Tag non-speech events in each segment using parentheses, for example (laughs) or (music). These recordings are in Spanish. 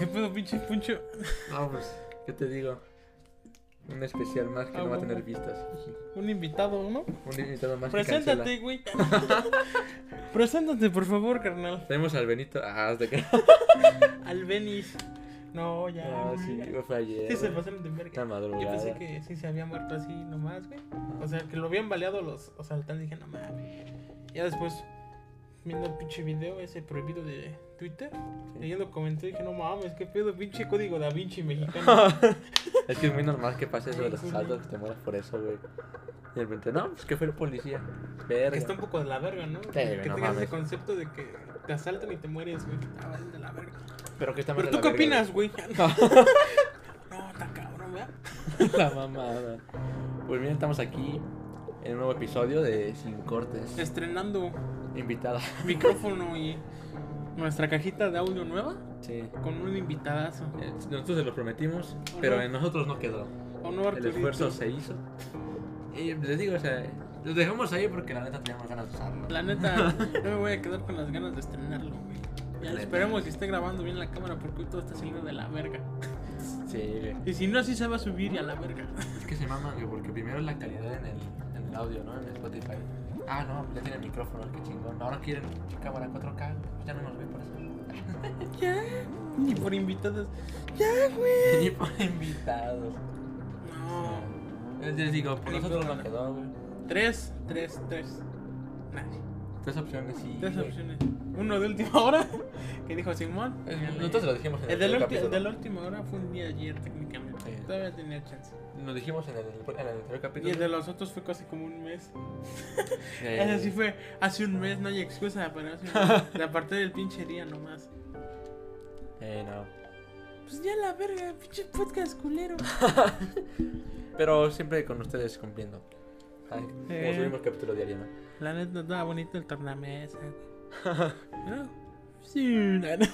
¿qué pedo, pinche puncho? No, pues, ¿qué te digo? Un especial más que Ah, no va a tener vistas. Un invitado, ¿no? Un invitado más Preséntate, güey. (laughs) Preséntate, por favor, carnal. Tenemos al Benito. Ah, hasta que. (laughs) Al Benis. No, ya. Ah, güey. sí, fue ayer. Sí, se pasaron de verga. Yo pensé que sí se había muerto así nomás, güey. O sea, que lo habían baleado los asaltantes. Dije, no mames. Ya después, viendo el pinche video ese prohibido de Twitter, leyendo comentarios, dije, no mames, qué pedo, pinche código da Vinci mexicano. (laughs) Es que es muy normal que pase eso de los asaltos, que te mueras por eso, güey. Y de repente, no, pues que fue el policía. Verga. que está un poco de la verga, ¿no? güey, que no tengas ese concepto de que te asaltan y te mueres, güey. Ah, de la verga. Pero que está Pero tú qué opinas, güey. (laughs) (laughs) no, está cabrón, ¿verdad? La mamada. Pues bien, estamos aquí en un nuevo episodio de Sin Cortes. Estrenando Invitada. (laughs) micrófono y nuestra cajita de audio nueva Sí. con un invitadazo. Eh, Nosotros se lo prometimos, pero en nosotros no quedó. El esfuerzo se hizo. Y les digo, o sea, los dejamos ahí porque la neta teníamos ganas de usarlo. La neta, (laughs) no me voy a quedar con las ganas de estrenarlo, güey. Ya Neta. esperemos que esté grabando bien la cámara porque hoy todo está saliendo de la verga. Sí, güey. Y si no, así se va a subir y a la verga. Es que se maman, güey, porque primero es la calidad en el, en el audio, ¿no? En Spotify. Ah, no, ya tiene micrófono, qué chingón. Ahora quieren cámara 4K, pues ya no nos ven por eso. (laughs) Ya, ni por invitados. Ya, güey. Ni por invitados. No. Les les digo, por nosotros no quedó, güey. Tres, tres, tres. Nadie. Tres opciones y. Tres opciones. Uno de última hora, (laughs) que dijo Simón. El- Nosotros lo dijimos en El el, de, la anterior ulti- el de la última hora fue un día ayer, técnicamente. Sí. Todavía tenía chance. Lo dijimos en el, en el anterior Y capítulo. el de los otros fue casi como un mes. (laughs) Eh, Ese sí fue hace un mes, no hay excusa para hace un mes. (laughs) De aparte del pinche día nomás. Eh, no. Pues ya la verga, pinche podcast culero. (laughs) Pero siempre con ustedes cumpliendo. Ay, como Eh. subimos capítulo diario, ¿no? La neta estaba bonito el tornamesa. ¿No? Sí, no, no.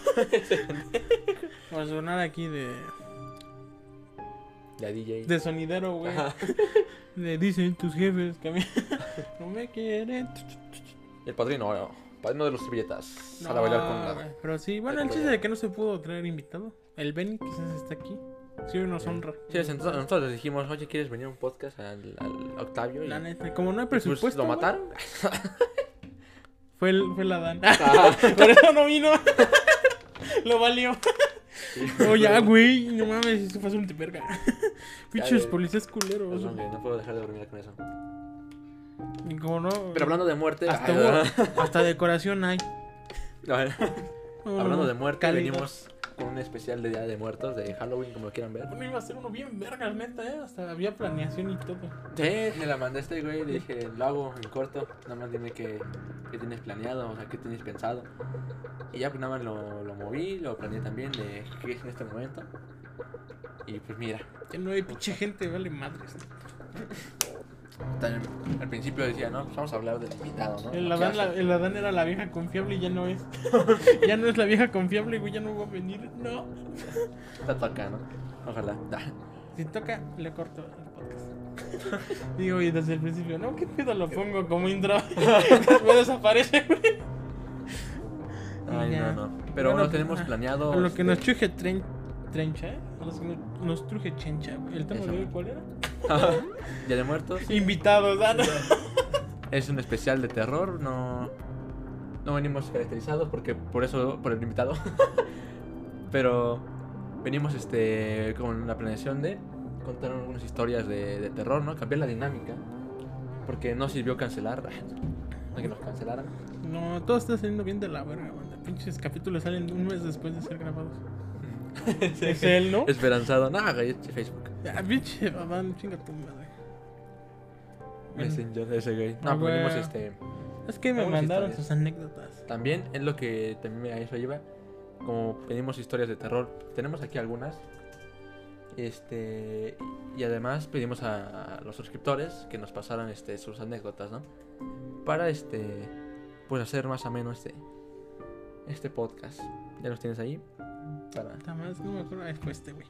Vamos a sonar aquí de, La DJ. de sonidero, güey. (laughs) Le dicen tus jefes que a mí (laughs) no me quieren. El padrino, no, padrino de los servilletas. No, a la bailar con la. Pero sí, bueno, el chiste de que no se pudo traer invitado. El Benny quizás está aquí. Sí, nos honra. Sí, entonces nosotros les dijimos, oye, ¿quieres venir a un podcast al, al Octavio? Y La neta, como no hay pues, presupuesto. lo mataron. Fue, el, fue la Dan. Ah, (laughs) Por eso no vino. Lo valió. (laughs) Oh, ya, güey. No (laughs) mames, se pasó un verga. (laughs) Güey. policías culeros. Perdón, güey, no puedo dejar de dormir con eso. Y como no. Pero hablando de muerte. Hasta, decoración hay. hablando de muerte, calidad. venimos con un especial de Día de Muertos, de Halloween, como lo quieran ver. Bueno, iba a ser uno bien verga, neta, ¿eh? Hasta había planeación y todo. Sí, me la mandé a este güey, le dije, lo hago en corto, nada más dime qué, qué tienes planeado, o sea, qué tienes pensado. Y ya pues nada más lo, lo moví, lo planeé también de qué es en este momento. Y pues mira, Ya no hay pinche gente, vale madres. (laughs) al principio decía, no, pues vamos a hablar del invitado, ¿no? El ¿Qué Adán, la- el Adán era la vieja confiable y ya no es. (laughs) ya no es la vieja confiable, güey, ya no va a venir. No. Está acá, ¿no? Ojalá. Si toca, le corto el podcast. (laughs) Digo, y desde el principio, no, ¿qué pedo lo pongo como intro? (laughs) Después desaparece, güey. Ay, Ya. no, no. Pero Bueno, lo tenemos ah, planeado. A lo que este, nos truje tren, trencha, ¿eh? A los que nos, nos truje chencha, güey. ¿El tema Eso. de hoy cuál era? Día de Muertos. Invitados, ¿ah? Es un especial de terror, no. No venimos caracterizados porque por eso, por el invitado. (laughs) Pero venimos este con la planeación de contar algunas historias de, de terror, ¿no? Cambiar la dinámica. Porque no sirvió cancelar. (laughs) No que nos cancelaran. No, todo está saliendo bien de la verga, banda. Pinches capítulos salen un mes después de ser grabados. (laughs) Es él, ¿no? Esperanzado. No, güey, es Facebook. Ah, pinche Adán, chinga tu madre. Messenger, ese güey. No, Ah, pues este. es que me mandaron sus anécdotas. También es lo que también me- a eso lleva. Como pedimos historias de terror, tenemos aquí algunas. Este y además pedimos a, a los suscriptores que nos pasaran este sus anécdotas, ¿no? Para este pues hacer más o menos este este podcast. Ya los tienes ahí. Para Nada más, no me acuerdo. Ah, fue este, güey.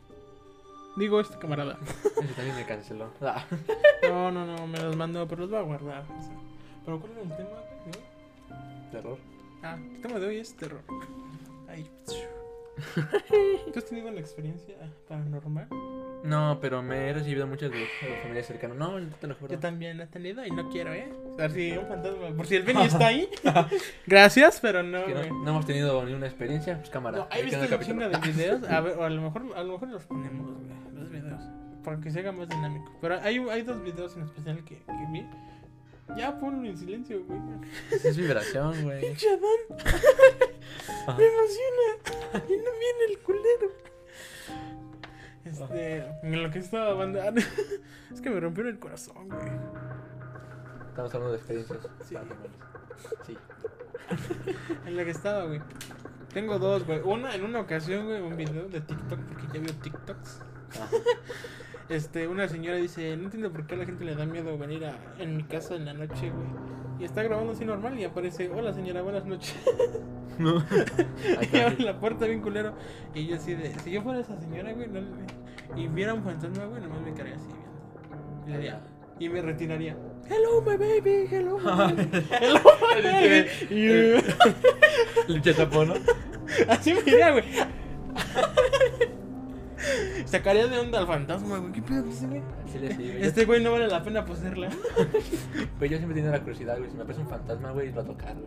Digo, este camarada. (laughs) ese también me canceló. Ah. (laughs) No, no, no, me los mandó, pero los voy a guardar. o sea. Pero ¿cuál era el tema, güey? Terror. Ah, el tema de hoy es terror. Ahí. (laughs) ¿Tú has tenido la experiencia paranormal? No, pero me he recibido muchas de de familiares cercanos. No, te lo juro. Yo también he tenido y no quiero, ¿eh? A ver si un fantasma. Por si el Benny (laughs) está ahí. Gracias, pero no, Que no, hemos tenido ni una experiencia, pues cámara. No, ¿Hay visto el chingo de (laughs) videos? A ver, o a lo mejor, a lo mejor los ponemos, güey, los videos. Para que se haga más dinámico. Pero hay, hay dos videos en especial que, que vi. Ya ponlo en silencio, güey. Es vibración, (laughs) güey. Pinche Adán, me emociona. Y no viene el culero. Este, en lo que estaba banda. (laughs) Es que me rompieron el corazón, güey. Estamos hablando de experiencias. Sí. (laughs) En la que estaba, güey. Tengo dos, güey. Una, en una ocasión, güey, un video de TikTok, porque ya vio TikToks. Ah. (laughs) Este, una señora dice, no entiendo por qué a la gente le da miedo venir a, en mi casa en la noche, güey. Y está grabando así normal y aparece, hola señora, buenas noches. No. y abre la puerta bien culero. Y yo así de, si yo fuera esa señora, güey, no le- y viera un fantasma, güey, nomás me quedaría así viendo. Y, le diría- y me retiraría. Hello, my baby, hello, my baby. Hello, (laughs) my baby. El chetapón, ¿no? Así me iría, güey. (laughs) Sacaría de onda al fantasma, güey. ¿Qué pedo con ese güey? Sí, sí, güey. Este güey no vale la pena poseerla. (laughs) Pues yo siempre he tenido la curiosidad, güey. Si me aparece un fantasma, güey, lo a tocar, güey.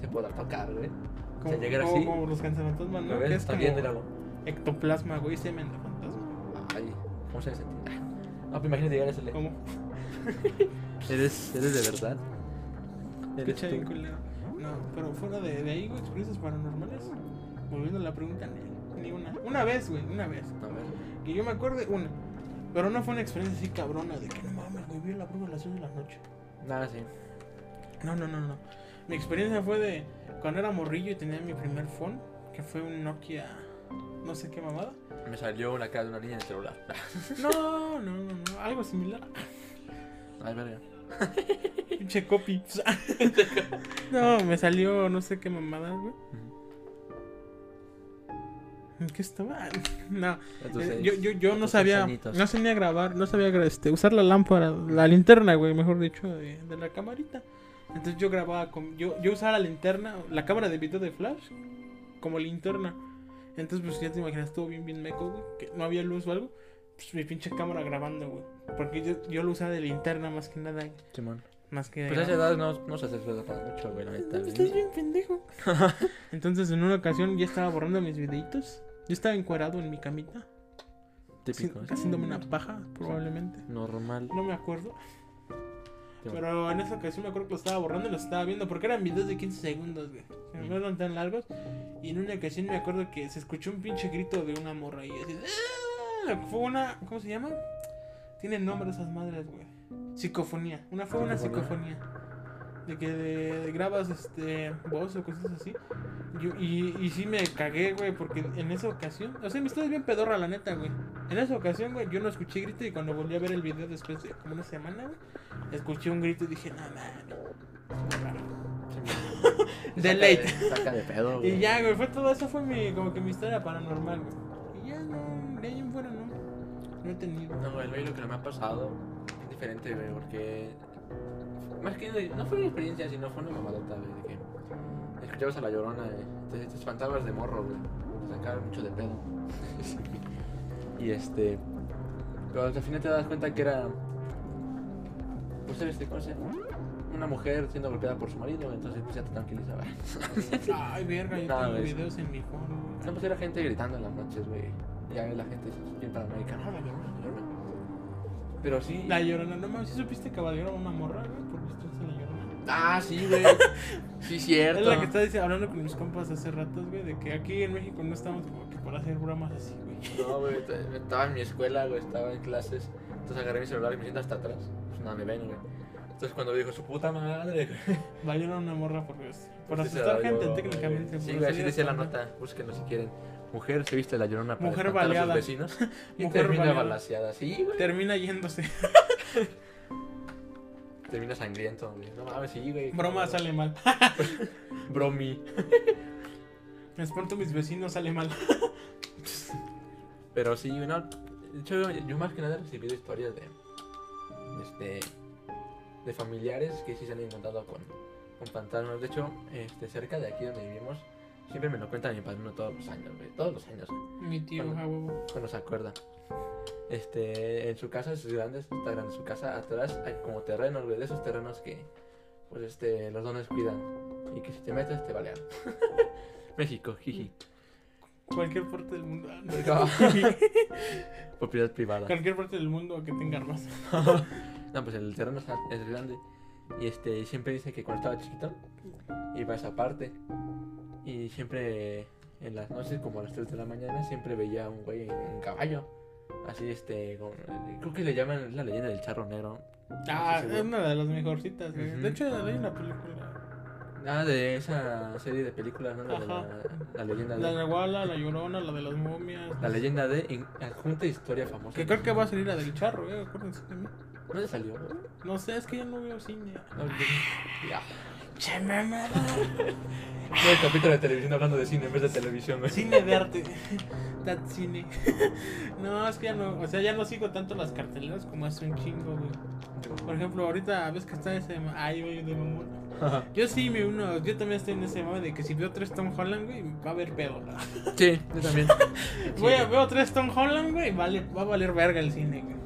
Se podrá tocar, güey. Como, Se llegara como- así. como los cancefantasmas, ¿Me ¿no? ves? Que es Está como ectoplasma, güey, semen de fantasma. ¿Cómo se sentir? No, pues imagínate llegar a ese. Como ¿Eres, ¿Eres de verdad? ¿Eres tú? No, pero fuera de, de ahí, güey, experiencias paranormales. Volviendo a la pregunta, ni, ni una. Una vez, güey, una vez. A ver. Que yo me acuerde, una. Pero no fue una experiencia así cabrona de que no mames, güey, vi la bruja a las 10 de la noche. Nada, sí. No, no, no, no. Mi experiencia fue de cuando era morrillo y tenía mi primer phone, que fue un Nokia, no sé qué mamada. Me salió una cara de una niña en el celular. (laughs) No, no, no, no, algo similar. Ay, verga. Pinche copy. (laughs) no, me salió no sé qué mamada, güey. ¿En qué estaba? (laughs) No, Entonces, eh, yo, yo, yo no sabía, añitos. no sabía grabar, no sabía este, usar la lámpara, la linterna, güey, mejor dicho, de, de la camarita. Entonces yo grababa con, yo, yo usaba la linterna, la cámara de video de flash, como linterna. Entonces pues ya te imaginas, estuvo bien, bien meco, güey, que no había luz o algo. Pues mi pinche cámara grabando, güey. Porque yo, yo lo usaba de linterna más que nada, Simón. más que... de Pues a esa edad no, no se hace para mucho, güey, la neta. güey. Estás bien pendejo. (laughs) Entonces en una ocasión ya estaba borrando mis videitos. Yo estaba encuerado en mi camita. Típico. haci- Haciéndome una paja, probablemente. Normal. No me acuerdo. Pero en esa ocasión me acuerdo que lo estaba borrando y lo estaba viendo. Porque eran videos de 15 segundos, güey. O sea, No eran tan largos. Y en una ocasión me acuerdo que se escuchó un pinche grito de una morra ahí. Así, ¡Ah! Fue una. ¿Cómo se llama? Tienen nombre esas madres, güey. Psicofonía. Una fue una Psicofonía. De que de- de grabas este voz o cosas así. Yo, y, y sí me cagué, güey, porque en esa ocasión, o sea, me estaba bien pedorra la neta, güey. En esa ocasión, güey, yo no escuché grito y cuando volví a ver el video después de como una semana, güey, escuché un grito y dije, no mames. qué raro". Simón. De Saca late. Saca de pedo, güey. Y ya, güey, fue todo eso fue mi, como que mi historia paranormal, güey. Y ya no, de ahí en fuera no, no he tenido. No, güey, lo que no me ha pasado es diferente, güey, porque. Más que no fue una experiencia, sino fue una mamadota, güey, de que escuchabas a la llorona, güey. Te espantabas de morro, güey. Te sacaban mucho de pedo. (laughs) y este. Pero al final te das cuenta que era. Pues este, ¿cómo se? Una mujer siendo golpeada por su marido, entonces pues ya te tranquilizaba. (laughs) Ay, verga, yo tengo videos en mi phone, No, pues era gente gritando en las noches, güey. Ya la gente es bien paranoica. No, la llorona, la llorona. Pero sí. La llorona, no mames, ¿sí supiste que valieron una morra, güey? Ah, sí, güey. Sí, (laughs) cierto. Es la que está dice- hablando con mis compas hace ratos, güey, de que aquí en México no estamos como que para hacer bromas así, güey. No, güey, estaba en mi escuela, güey, estaba en clases. Entonces agarré mi celular y me siento hasta atrás. Pues nada, me ven, güey. Entonces cuando dijo su puta madre, (laughs) güey. Valieron una morra por, eso. por se asustar gente técnicamente. Sí, güey, así decía la nota. Búsquenlo si quieren. Mujer se viste la llorona para Mujer a sus vecinos. (laughs) Y Mujer termina balaseada. Sí, güey. Termina yéndose. Termina sangriento, güey. No mames, sí, güey. Broma sale mal. (laughs) Bromi. Me espanto mis vecinos, sale mal. Pero sí, no. De hecho, yo, yo más que nada he recibido historias de. Este. De familiares que sí se han encontrado con, con fantasmas. De hecho, este, cerca de aquí donde vivimos, Siempre me lo cuenta mi padrino todos los años, güey. Todos los años. Mi tío, Bueno. a huevo. Cuando se acuerda. Este, en su casa, es grande, está grande su casa. Atrás hay como terrenos, güey. De esos terrenos que, pues, este, los dones cuidan. Y que si te metes, te balean. (laughs) México, jiji. Cualquier parte del mundo. (laughs) (laughs) Propiedad privada. Cualquier parte del mundo que tenga armas. No, pues el terreno es grande. Y este, siempre dice que cuando estaba chiquito, iba a esa parte. Y siempre en las noches, como a las 3 de la mañana, siempre veía a un güey en caballo. Así, este, con- creo que le llaman la leyenda del charro negro. Ah, es una de las mejorcitas. Ujú. De hecho, hay una película. Ah, de esa serie de películas, ¿no? La, de la, la leyenda La de. Nahuala, la Llorona, la de las momias. La leyenda de adjunta historia famosa. Que creo que va a salir la del charro, eh. Acuérdense de mí. ¿Dónde salió? No sé, es que ya no veo cine. No, ya. Che, mamada. Todo el capítulo de televisión hablando de cine en vez de televisión, güey. Cine de arte. That cine. no, es que ya no. O sea, ya no sigo tanto las carteleras como hace un chingo, güey. Por ejemplo, ahorita ves que está ese. Ay, güey, de mamón. Yo sí me uno. Yo también estoy en ese modo de que si veo tres Tom Holland, güey, va a haber pedo. Sí, yo también. (laughs) Voy a, veo tres Tom Holland, güey, vale, va a valer verga el cine, güey.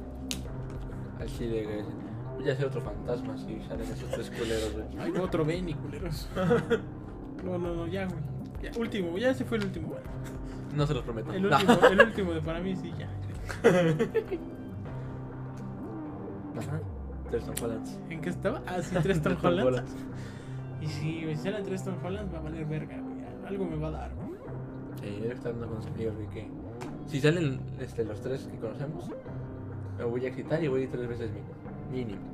Al chile, güey. Voy a ser otro fantasma si salen esos tres culeros, güey. Ay, otro Benny, culeros. (laughs) No, no, no, ya, güey. Ya, último, ya ese fue el último, güey. No se los prometo. El último, (laughs) el último de para mí, sí, ya. (laughs) Ajá. Tres Tom Hollands. ¿En qué estaba? Ah, sí, tres Tom Tres Tom Holland. Hollands. Y si me salen tres Tom Holland, va a valer verga, güey. Algo me va a dar, güey. Sí, yo estar hablando con sus amigos, güey, que si salen este, los tres que conocemos, me voy a excitar y voy a ir tres veces mínimo. mínimo.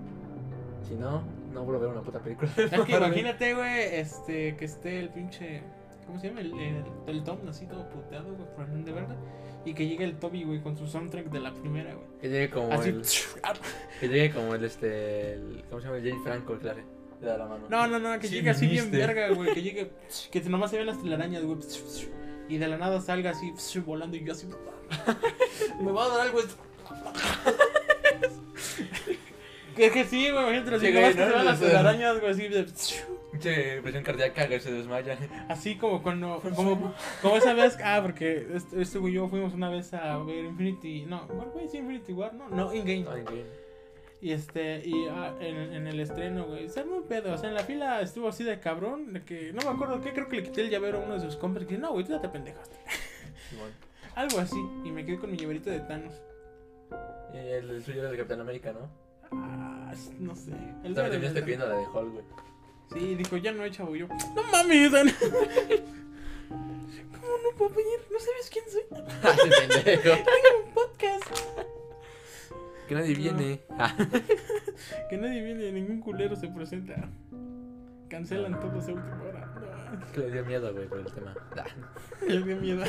Si no, no vuelvo a ver una puta película. Es que (laughs) imagínate, güey, este, que esté el pinche. ¿Cómo se llama? El, el, el Tom así todo puteado, güey, por el de verga. Y que llegue el Toby, güey, con su soundtrack de la primera, güey. Que llegue como Así. el. Que llegue como el este. el- ¿Cómo se llama? El Jane Franco, claro. Le da la mano. No, no, no, que Sí, llegue así bien verga, (laughs) güey. Que llegue. Que nomás se ven las telarañas, güey. Y de la nada salga así volando y yo así. (laughs) Me va a dar algo. Que, que sí, güey, imagínate así, Sí, que se ¿no? van las O sea, telarañas, güey, así de... Che, presión cardíaca, güey, se desmaya. Así como cuando. Como, como esa vez. Ah, porque este, este güey y yo fuimos una vez a ver Infinity. No, ¿cuál fue? ¿Sí, Infinity War? No, no, In-Game. Ay, güey. Y este, y ah, en, en el estreno, güey, se armó un pedo. O sea, en la fila estuvo así de cabrón. De que no me acuerdo qué, creo que le quité el llavero a uno de sus compas. Y que no, güey, tú ya te pendejaste. Algo así. Y me quedé con mi llaverito de Thanos. Y el, el suyo era de Capitán América, ¿no? Ah, no sé. El También terminaste pidiendo la de güey. Sí, dijo, ya no he chavo yo. No mames, Dan. (laughs) ¿Cómo no puedo venir? ¿No sabes quién soy? (laughs) Pendejo. (laughs) Tengo un podcast. Que nadie viene. Ah. Que nadie viene, ningún culero se presenta. Cancelan todos a última hora. No, (laughs) Que le dio miedo, güey, por el tema. (laughs) Les dio miedo.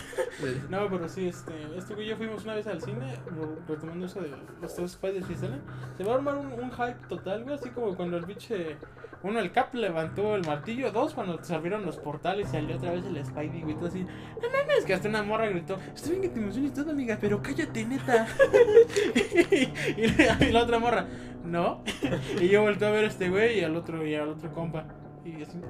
No, pero sí, este, este güey ya fuimos una vez al cine, re- retomando eso de los tres Spiders que salen. Se va a armar un, un hype total, güey, así como cuando el biche. Uno, el Cap levantó el martillo. Dos, cuando se abrieron los portales y salió otra vez el Spidey, güey, todo así. No mames, que hasta una morra gritó: Está bien que te emociones todo, amiga, pero cállate, neta. (laughs) y, la, y la otra morra: No. y yo volteé a ver a este güey y al otro, y al otro compa. Y así.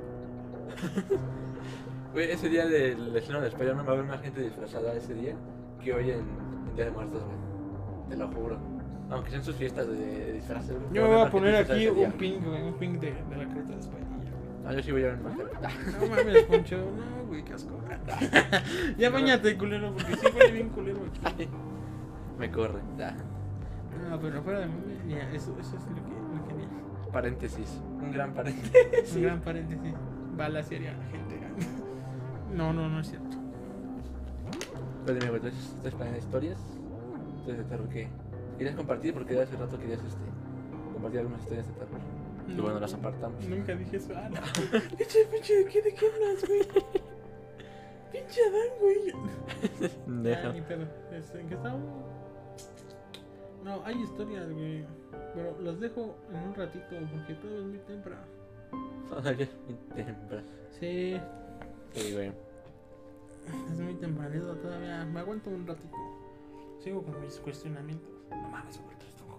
(laughs) Ese día del estreno de Spider-Man va a haber más gente disfrazada ese día que hoy en, en Día de Muertos, güey. Te lo juro. Aunque sean sus fiestas de, disfraces, güey. Yo me voy a poner aquí un ping, güey, un ping de, de la creta de Spidey. Ah, yo sí voy a ver más gente. Ah. (laughs) No mames, Poncho. No, güey, qué asco. (laughs) ya bañate, culero, porque sí huele bien culero aquí. Me corre. Ah. No, pero fuera de mí, ya, eso, eso es lo que, lo que. Paréntesis. Un gran paréntesis. Un gran paréntesis. Bala seria la gente. (laughs) No, no, no es cierto. Pero dime, güey, entonces, ¿estás planeando historias? Entonces, de terror, ¿qué? ¿Querías compartir? Porque hace rato querías este, compartir algunas historias de terror. Y No. bueno, las apartamos. Nunca dije eso. Ah, no. (laughs) Pinche, pinche, ¿de qué, de qué hablas, güey? Pinche Adán, güey. Ah, Deja. ni pedo. Este, ¿En qué estábamos? No, hay historias, güey. Pero las dejo en un ratito porque todo es muy temprano. (laughs) Todavía es muy temprano. Sí, Sí, güey. es muy tempranito todavía. Me aguanto un ratito. Sigo con mis cuestionamientos. No mames, güey,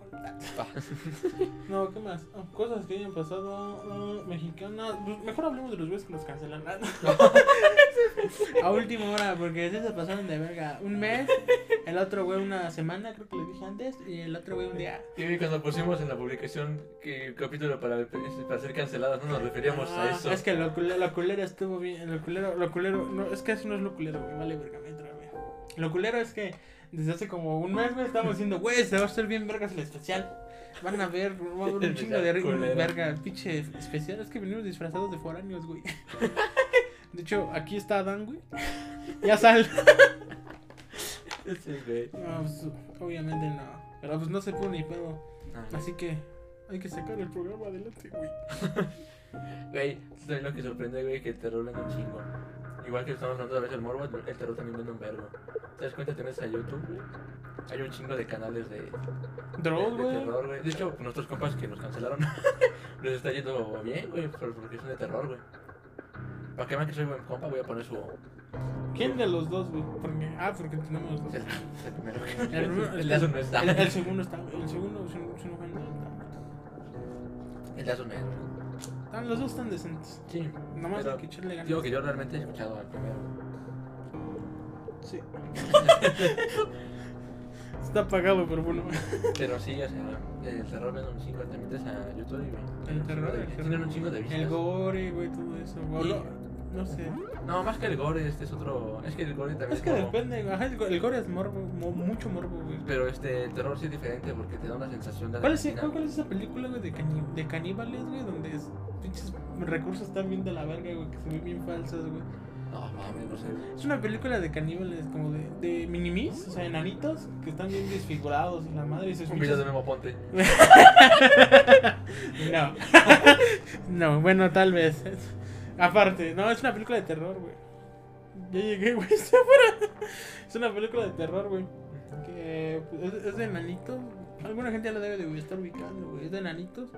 (laughs) No, ¿qué más? Oh, cosas que hayan pasado oh, mexicanas. Pues mejor hablemos de los güeyes que los cancelan. (laughs) A última hora, porque se pasaron de verga. Un mes, el otro güey una semana, creo que le dije antes, y el otro güey un día. Y cuando pusimos en la publicación que el capítulo para, para ser cancelados, no nos referíamos a Ah, eso. Es que lo culero, lo culero estuvo bien. Lo culero, lo culero, no, es que eso no es lo culero, güey. Vale, verga, me. Lo culero es que desde hace como un mes, güey, estamos diciendo, güey, se va a hacer bien vergas el especial. Van a ver, va a haber un (laughs) chingo de culero. verga, pinche especial. Es que venimos disfrazados de foráneos, güey. (laughs) De hecho, aquí está Adán, güey. Ya sal. (laughs) Sí, güey. No, pues, obviamente no. Pero pues no se pudo ni pedo. Así que hay que sacar el programa adelante, güey. Güey, ¿sabes lo que sorprende, güey? Que terror vende un chingo. Igual que estamos hablando a veces del morbo, el terror también vende un vergo. ¿Te das cuenta? Tienes a YouTube, güey. Hay un chingo de canales de, de, Dross, de güey. terror, güey. De hecho, nuestros compas que nos cancelaron, (laughs) les está yendo bien, güey, por- porque son de terror, güey. Para que vean que soy buen compa, voy a poner su. ¿Quién de los dos, güey? Porque, ah, porque tenemos los dos. El, el primero. El, (laughs) primero- El de no está. el- el segundo está, el segundo, si no, si no ofende, El de Asun no es, está- están- los dos están decentes. Sí. Nomás hay que echarle ganas. Digo que yo realmente he escuchado al primero. Sí. (laughs) está apagado, pero bueno. Pero sí, o sea, el terror vende un chingo. Te metes a YouTube y güey. El terror, el terror. Tienen un chingo de vistas. El gore, güey, todo eso. O Y- lo- no sé. No, más que el gore, este es otro. Es que el gore también Es que como- depende. Ajá, el go- el gore es morbo, mo- mucho morbo, güey. Pero este el terror sí es diferente porque te da una sensación de ¿Cuál es, cuál, cuál es esa película, güey, de, cani- de caníbales, güey? Donde es, pinches recursos están bien de la verga, güey, que se ven bien falsos, güey. No, mames, no sé. Es una película de caníbales, como de, de minimis, o sea, enanitos, que están bien desfigurados y la madre y sus Un video de Memo Ponte. (laughs) No. (laughs) no, bueno, tal vez. Aparte, no, es una película de terror, güey. Ya llegué, (laughs) güey, está afuera. Es una película de terror, güey. Que pues, es, es de enanitos. Alguna gente ya la debe de estar ubicando, güey. Es de enanitos.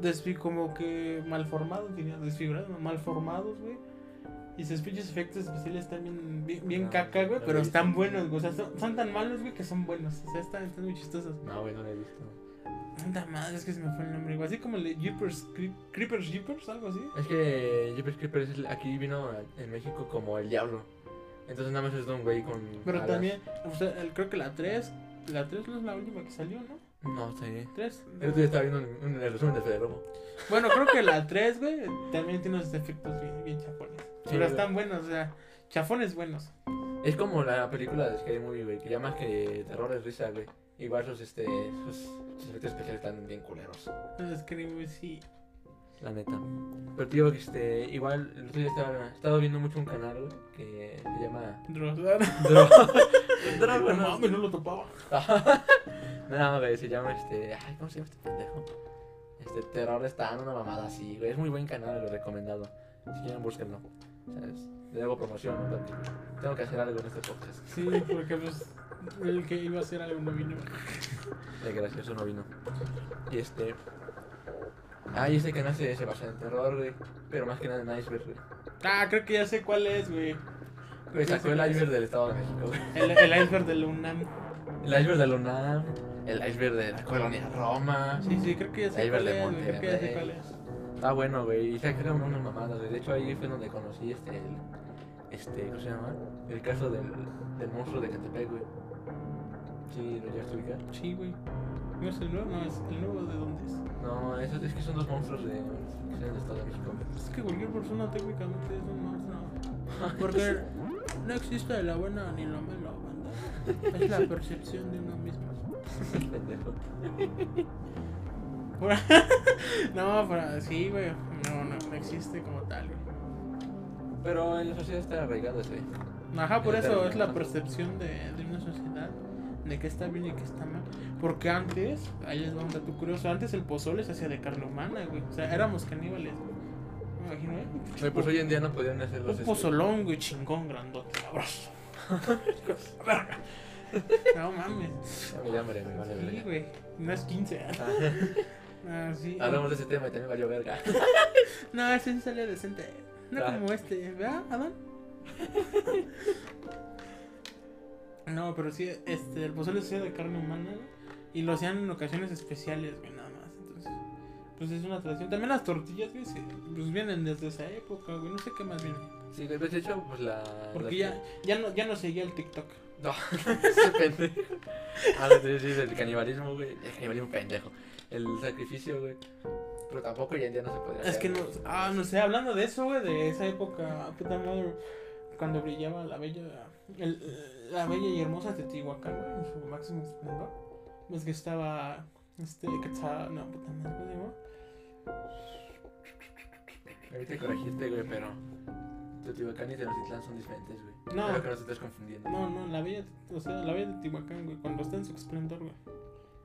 Desfi como que malformados, diría, desfigurados, malformados, güey. Y sus pinches efectos especiales están bien, bien, bien No, caca, güey, pero lo están buenos, güey. O sea, son, son tan malos, güey, que son buenos. O sea, están, están muy chistosos. No, güey, no lo he visto. Anda madre, es que se me fue el nombre. Así como el de Jeepers, Creep- Creepers Jeepers, algo así. Es que Jeepers Creepers aquí vino en México como el diablo. Entonces nada más es de un güey con. Pero alas. también, o sea, el- creo que la 3, la 3 no es la última que salió, ¿no? No sé. 3. El otro día estaba viendo un, un- el resumen de Fede. Bueno, creo que la 3, güey, también tiene unos efectos bien, bien chafones. Pero están buenos, o sea, chafones buenos. Es como la película de Scary Movie, güey, que ya más que terror es risa, güey. Igual sus, este, sus, efectos especiales están bien culeros. Es que, güey, sí. La neta. Pero tío, que este, igual el otro día estaba, estaba viendo mucho un canal, que se llama Drosar. Dro- (laughs) Drogo, No mames, no lo topaba. no, güey, se llama este. Ay, ¿cómo se llama este pendejo? Este terror está una mamada así, güey. Es muy buen canal, lo recomendado. Si quieren, búsquenlo. ¿Sabes? Le hago promoción, ¿no? Tengo que hacer algo en este podcast. Sí, porque pues el que iba a hacer algo no vino. De gracioso no vino. Y este. Ah, y este canal se, se basa en terror, güey. Pero más que nada en iceberg, güey. Ah, creo que ya sé cuál es, güey. Güey, sacó el iceberg del Estado de México, güey. El, el iceberg de la UNAM. El iceberg de la UNAM. El iceberg de la colonia Roma. Sí, sí, creo que ya sé Iceberg cuál de es, güey. Creo que ya sé Monterrey. cuál es. Está bueno, güey. Y sacaron unas mamadas, güey. De hecho, ahí fue donde conocí este. El, este, ¿cómo se llama? El caso del, del monstruo de Catepec, güey. Sí, lo llegaste a ubicar. Sí, güey. ¿No es el nuevo? No, es el nuevo de dónde es. No, eso, es que son dos monstruos de, que son del Estado de México. Es que cualquier persona técnicamente es un monstruo. (laughs) Porque no existe la buena ni la mala banda. Es la percepción de uno mismo. (laughs) No, pero sí, güey. No, no, no existe como tal, güey. Pero en la sociedad está arraigado ese. Ajá, por eso es la percepción de, de una sociedad de qué está bien y qué está mal. Porque antes, ahí les va un dato curioso, antes el pozole se hacía de carne humana, güey. O sea, éramos caníbales, güey. Me imagino, ¿eh? Pues hoy en día no podrían hacer Un los. este, pozolón, güey, chingón, grandote, sabroso. (laughs) No mames. Ya me hambre, vale, Sí, güey. No es 15. ¿eh? (laughs) Ah, sí. Hablamos de ese tema y también valió verga. (laughs) No, ese sí sale decente. No Ah. como este, ¿verdad, Adán? No, pero sí, este, el pozole se hacía de carne humana. Y lo hacían en ocasiones especiales, güey, nada más. Entonces, pues es una tradición. También las tortillas, güey, pues vienen desde esa época, güey. No sé qué más viene. Sí, de hecho, pues la. Porque la- ya, ya, no, ya no seguía el TikTok. No, (laughs) ese pendejo. Ah, no, sí, el canibalismo, güey. El canibalismo pendejo. El sacrificio, güey. Pero tampoco hoy en día no se podría Es que no, ah, no sé, hablando de eso, güey, de esa época, puta madre, cuando brillaba la bella, el, la bella y hermosa Teotihuacán, güey, en su máximo esplendor. Es que estaba, este, Quetzal, no, puta madre, ¿cómo se llama? Ahorita corregiste, güey, pero. Teotihuacán y Tenochtitlán son diferentes, güey. No. Creo que estés confundiendo. No, no, la bella, o sea, la bella Teotihuacán, güey, cuando está en su esplendor, güey.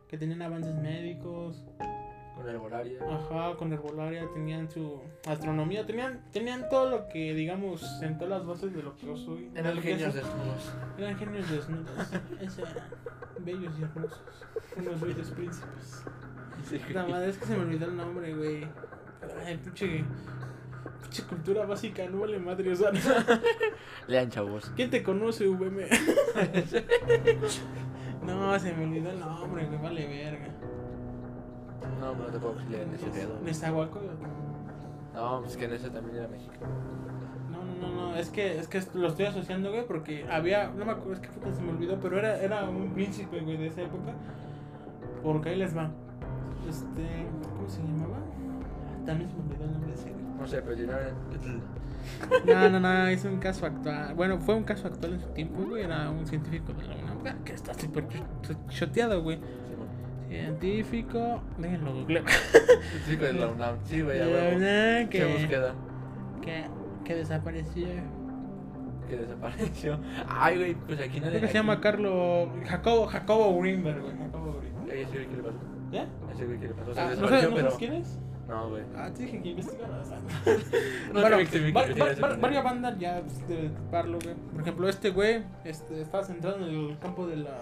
Que tenían avances médicos, Con herbolaria. ajá, con herbolaria, tenían su astronomía, tenían, tenían todo lo que, digamos, sentó las bases de lo que yo soy. Eran genios eso- desnudos. Eran genios desnudos. (laughs) Ese eran bellos y hermosos. Unos bellos príncipes. Sí, La madre es que se me olvidó el nombre, güey. Ay, pinche. Pinche cultura básica, no vale madre. O sea, (laughs) Lean, chavos. ¿quién te conoce, VM? (laughs) no, se me olvidó el nombre, güey. Vale verga. No, no te puedo leer en ese pedo. Nezahualcóyotl. No, pues que en ese también era México. No, no, no, no, es que, es que lo estoy asociando, güey, porque había, no me acuerdo, es que puta se me olvidó, pero era, era un príncipe, güey, de esa época. Porque ahí les va. Este, ¿cómo se llamaba? También se me olvidó el nombre de ese, güey. No sé, pero yo no. No, no, no, es un caso actual. Bueno, fue un caso actual en su tiempo, güey, era un científico de la UNAM, que está súper ch- choteado, güey. Científico, déjenlo googleo. Sí, de la UNAM. Sí, güey, a huevo. ¿Qué búsqueda? que, que desapareció. Que desapareció. Ay, güey, pues aquí no Creo que se llama Carlos Jacobo, Jacobo Greenberg, güey. Jacobo Greenberg. Ese güey, ¿qué le pasó? ¿Ya? Ese güey, ¿qué le pasó? Ah, ¿No ¿no pero. quién es? No, güey. Ah, te dije que investigaras. (laughs) No, bueno, que que que varias bandas ya pues, de parlo, güey. Por ejemplo, este güey este, está centrado en el campo de la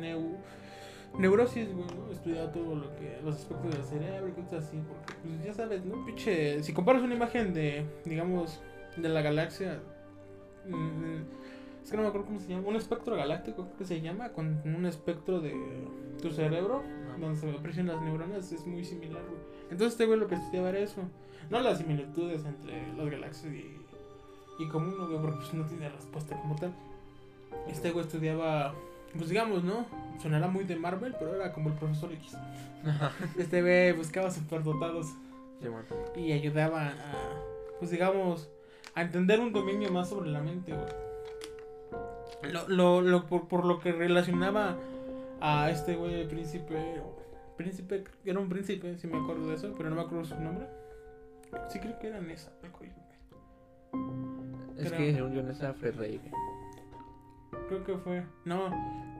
neu- neurosis, güey, ¿no? Estudiado todo lo que, los aspectos del cerebro y cosas así. Porque, pues ya sabes, ¿no? Pinche, si comparas una imagen de, digamos, de la galaxia. mm, es que no me acuerdo cómo se llama. Un espectro galáctico, creo que se llama. Con un espectro de tu cerebro. Donde se aprecian las neuronas. Es muy similar, güey. Entonces este güey lo que estudiaba era eso. No las similitudes entre las galaxias y, y común, ¿no, güey? Porque pues, no tiene respuesta como tal. Este güey estudiaba, pues digamos, ¿no? Sonará muy de Marvel, pero era como el profesor X. Este güey buscaba superdotados Sí, man. y ayudaba a, pues digamos, a entender un dominio más sobre la mente, güey. Lo, lo, lo- por, por lo que relacionaba a este güey príncipe, príncipe, era un príncipe, si me acuerdo de eso, pero no me acuerdo su nombre. Sí creo que era Nessa. Es que según yo, en esa fue rey, güey. Creo que fue, no,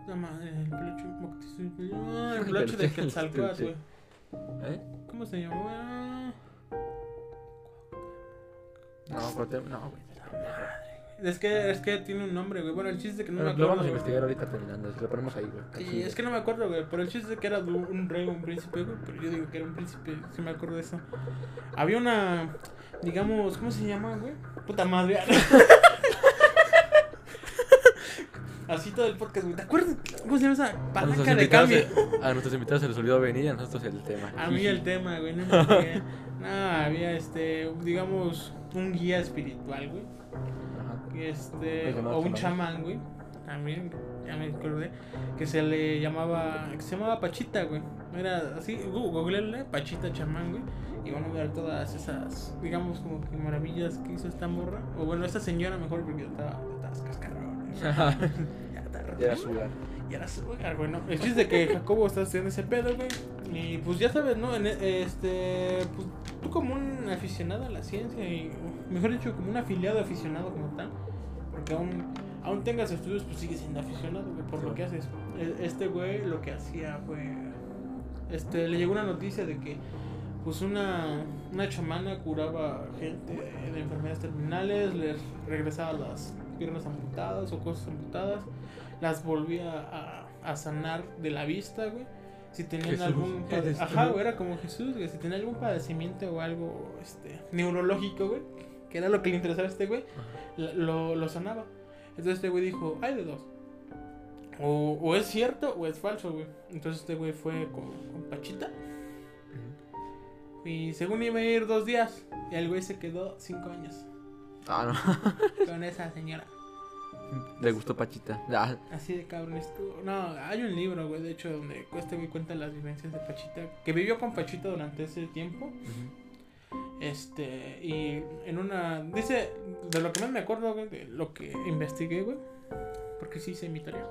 la madre, el peluche, Moctezuma, no, el peluche de Quetzalcóatl, güey. ¿Eh? ¿Cómo se llamaba? No, corte. No, güey. Es que, es que tiene un nombre, güey. Bueno, el chiste es que no me Lo acuerdo. vamos a güey. investigar ahorita terminando. Si lo ponemos ahí, güey. Sí, es que no me acuerdo, güey. Pero el chiste es que era un rey o un príncipe, güey. Pero yo digo que era un príncipe, sí me acuerdo de eso. Había una, digamos, ¿cómo se llama, güey? Puta madre. (laughs) Así todo el podcast, güey. ¿Te acuerdas? ¿Cómo se llama esa palanca de cambio? se- a nuestros invitados se les olvidó venir y a nosotros el tema. A mí el tema, güey. No, (laughs) había este, digamos, un guía espiritual, güey. Ajá. Este, ¿Los llamados o un chamán, güey. También, ya me acordé. Que se le llamaba, que se llamaba Pachita, güey. Era así, googleenle, Pachita chamán, güey. Y van a ver todas esas, digamos, como que maravillas que hizo esta morra. O bueno, esta señora mejor porque estaba, estaba Ya está Ya era su lugar. y era su lugar, güey, ¿no? El chiste de que Jacobo está haciendo ese pedo, güey. Y pues ya sabes, ¿no? En e- este, pues tú como un aficionado a la ciencia y, mejor dicho, como un afiliado aficionado como tal, porque aún, aún tengas estudios, pues sigues siendo aficionado, güey, por lo que haces. E- Este güey lo que hacía fue, este, le llegó una noticia de que, pues una, una chamana curaba gente de, de enfermedades terminales, les regresaba las piernas amputadas o cosas amputadas, las volvía a, a sanar de la vista, güey. Si tenían Jesús, algún ajá, güey, era como Jesús, güey, si tenía algún padecimiento o algo este neurológico, güey, que era lo que le interesaba a este güey, lo, lo sanaba. Entonces este güey dijo, hay de dos. O, o es cierto o es falso, güey. Entonces este güey fue con, con Pachita. Y según iba a ir dos días. Y el güey se quedó cinco años Ah, (laughs) con esa señora. Le gustó Pachita. Ah, Así de cabrón estuvo. No, hay un libro, güey, de hecho, donde este güey cuenta las vivencias de Pachita. Que vivió con Pachita durante ese tiempo. Este, y en una. Dice, de lo que más me acuerdo, güey, de lo que investigué, güey. Porque sí hice mi tarea.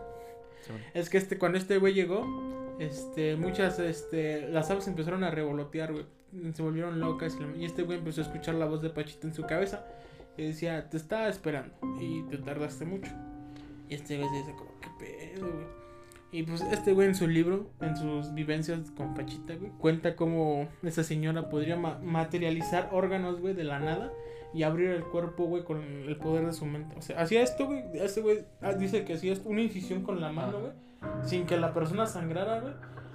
Sí, bueno. Es que este, cuando este güey llegó, este, muchas, este, las aves empezaron a revolotear, güey. Se volvieron locas y este güey empezó a escuchar la voz de Pachita en su cabeza. Y decía, te estaba esperando y te tardaste mucho. Y este güey se dice, como, qué pedo, güey. Y pues este güey en su libro, en sus vivencias con Pachita, güey, cuenta cómo esa señora podría ma- materializar órganos, güey, de la nada y abrir el cuerpo, güey, con el poder de su mente. O sea, hacía esto, güey. Este güey ah, dice que hacía una incisión con la mano, güey, sin que la persona sangrara, güey.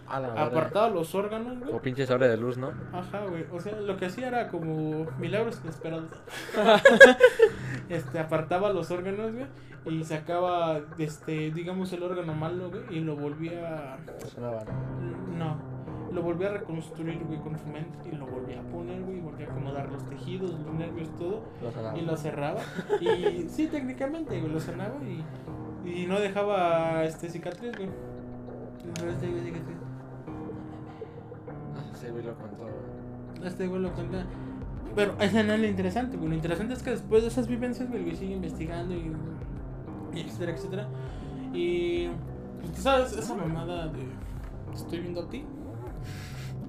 A la verga. Apartaba los órganos, güey. O pinche sobre de luz, ¿no? Ajá, güey. O sea, lo que hacía era como milagros inesperados. (laughs) este, apartaba los órganos, güey. Y sacaba, este, digamos, el órgano malo, güey. Y lo volvía. Sonaba, ¿no? No. Lo volvía a reconstruir, güey, con su mente. Y lo volvía a poner, güey. Y volvía a acomodar los tejidos, los nervios, todo. Lo. Y lo cerraba. Y (laughs) sí, técnicamente, güey, lo sanaba. Y, y no dejaba, este, cicatriz, güey. Este, güey, cicatriz. Sí, güey, lo contó. Este güey lo cuenta. Pero eso no es lo interesante, güey. Lo interesante es que después de esas vivencias, güey, el güey sigue investigando y, y etcétera, etcétera. Y pues tú sabes, esa mamada de estoy viendo a ti.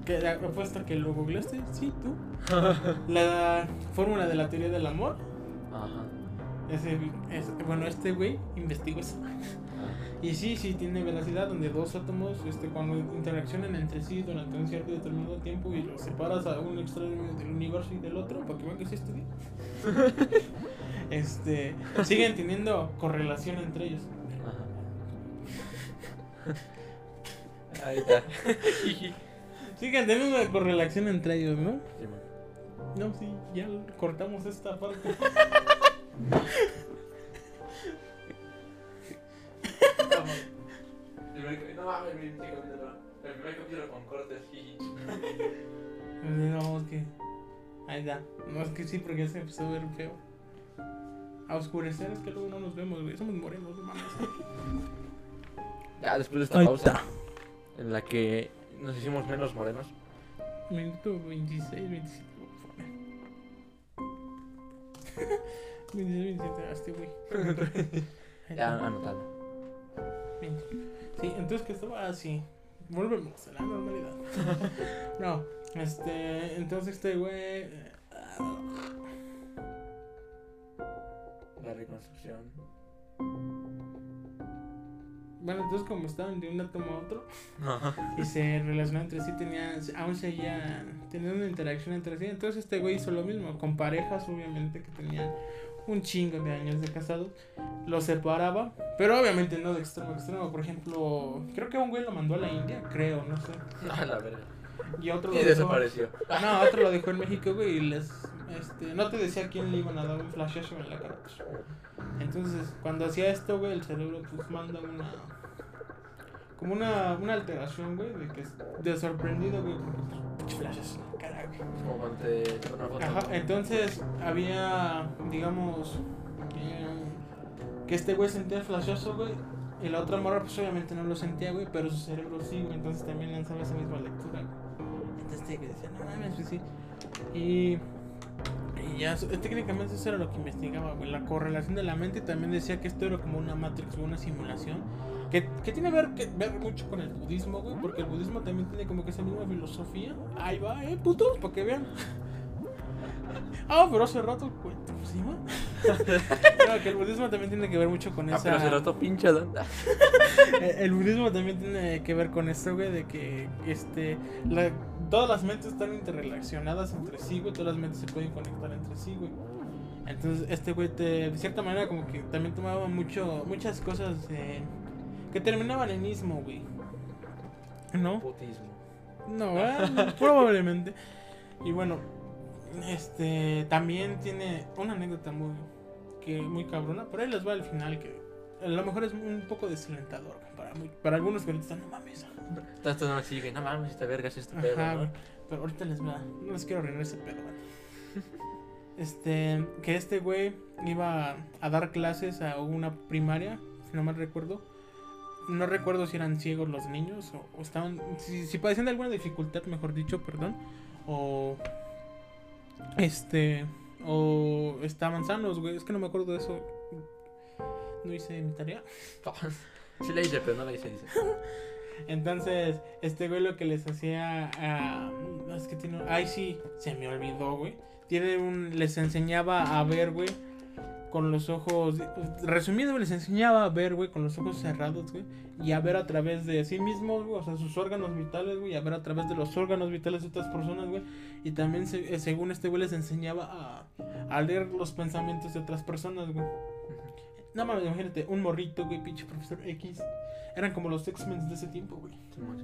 Que la apuesta que lo googleaste, sí, tú. (laughs) La fórmula de la teoría del amor. Ajá. Ese, ese- bueno, este güey investigó eso. Y sí, sí, tiene veracidad donde dos átomos, este, cuando interaccionan entre sí durante un cierto determinado tiempo y los separas a un extremo del universo y del otro, para que vean que sí estudié, (laughs) este, siguen teniendo correlación entre ellos. Ajá. Ahí está. (laughs) Siguen teniendo una correlación entre ellos, ¿no? Sí. No, sí, ya cortamos esta parte. (laughs) No mames, mi pinche capítulo. El primer capítulo con cortes. No, es que. Ahí está. No, es que sí, porque se empezó a ver feo. A oscurecer es que luego no nos vemos, güey. Somos morenos, no mames. Ya después de esta Ahí pausa, en la que nos hicimos menos morenos. Minuto 26, 27. 26, 27, este güey. (laughs) Ya anotado. 20. Sí, entonces que estaba así. Volvemos a la normalidad. (laughs) no, este. Entonces este güey. eh, La reconstrucción. Bueno, entonces como estaban de un átomo a otro Ajá. y se relacionaban entre sí, tenían, aún seguían teniendo una interacción entre sí. Entonces este güey hizo lo mismo, con parejas obviamente que tenían un chingo de años de casados, los separaba, pero obviamente no de extremo a extremo. Por ejemplo, creo que un güey lo mandó a la India, creo, no sé. A la verga. Y otro Y lo dejó- desapareció. No, otro lo dejó en México, güey, y les. Este, no te decía a quién le iban a dar un flashazo en la cara. Entonces, cuando hacía esto, güey, el cerebro pues manda una. Como una, una alteración, güey, de que es de sorprendido, güey, porque pues, pinche flashazo en la cara, güey. Como cuando te toman una foto. Ajá, entonces había, digamos, eh, que este güey sentía el flashazo, güey, y la otra morra, pues obviamente no lo sentía, güey, pero su cerebro sí, güey, entonces también lanzaba esa misma lectura, güey. Entonces este güey decía, no mames, pues sí. Y, y ya, técnicamente eso era lo que investigaba, güey, la correlación de la mente, y también decía que esto era como una matrix o una simulación. Que, que tiene que ver, que ver mucho con el budismo, güey, porque el budismo también tiene como que esa misma filosofía. Ahí va, eh, putos, para que vean. Ah, pero hace rato, güey, ¿sí? (laughs) No, que el budismo también tiene que ver mucho con Ah, esa. pero se rato pinche (laughs) El budismo también tiene que ver con esto, güey, de que este, la- todas las mentes están interrelacionadas entre sí, güey, todas las mentes se pueden conectar entre sí, güey. Entonces, este güey, te, de cierta manera, como que también tomaba mucho, muchas cosas eh, que terminaban en ismo, güey. ¿No? Putismo. No, eh, (laughs) probablemente. Y bueno, este también tiene una anécdota muy que muy cabrona, por ahí les va al final que a lo mejor es un poco desalentador para, muy- para algunos que ahorita están, no mames. Estás todo así, güey, no mames, esta verga es este pedo, ¿no? Pero ahorita les va, no les quiero arruinar ese pedo. (laughs) Este, que este güey iba a dar clases a una primaria, si no mal recuerdo. No recuerdo si eran ciegos los niños o, o estaban, si, si padecían de alguna dificultad, mejor dicho, perdón, o este, o estaban sanos, güey. Es que no me acuerdo de eso. No hice mi tarea. (laughs) Sí la hice, pero no la hice, dice. (laughs) Entonces, este güey lo que les hacía a... es que tiene... Ay, sí, se me olvidó, güey. Tiene un... Les enseñaba a ver, güey, con los ojos... Resumido, les enseñaba a ver, güey, con los ojos cerrados, güey. Y a ver a través de sí mismos, güey, o sea, sus órganos vitales, güey. Y a ver a través de los órganos vitales de otras personas, güey. Y también, se- eh, según este güey, les enseñaba a, leer los pensamientos de otras personas, güey. No mames, imagínate, un morrito, güey, pinche profesor X. Eran como los X-Men de ese tiempo, güey. Simón.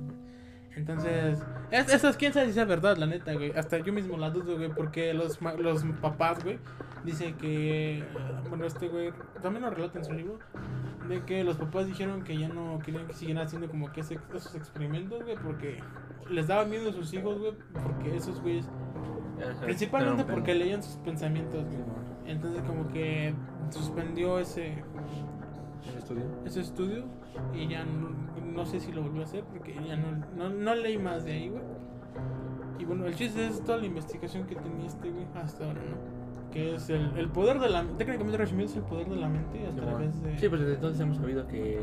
Entonces, es, esas quién sabe si es verdad, la neta, güey. Hasta yo mismo la dudo, güey, porque los, los papás, güey, dicen que, eh, bueno, este güey, también lo relata en su libro, de que los papás dijeron que ya no querían que siguieran haciendo como que ese- esos experimentos, güey, porque les daba miedo a sus hijos, güey, porque esos güeyes, principalmente porque leían sus pensamientos, güey. Entonces como que suspendió ese, ¿El estudio? ese estudio y ya no, no sé si lo volvió a hacer porque ya no, no, no leí más de ahí, güey. Y bueno, el chiste es toda la investigación que tenía este, güey, hasta ahora, ¿no? Que es el, el poder de la técnicamente resumido es el poder de la mente a través de... Sí, pues desde entonces hemos sabido que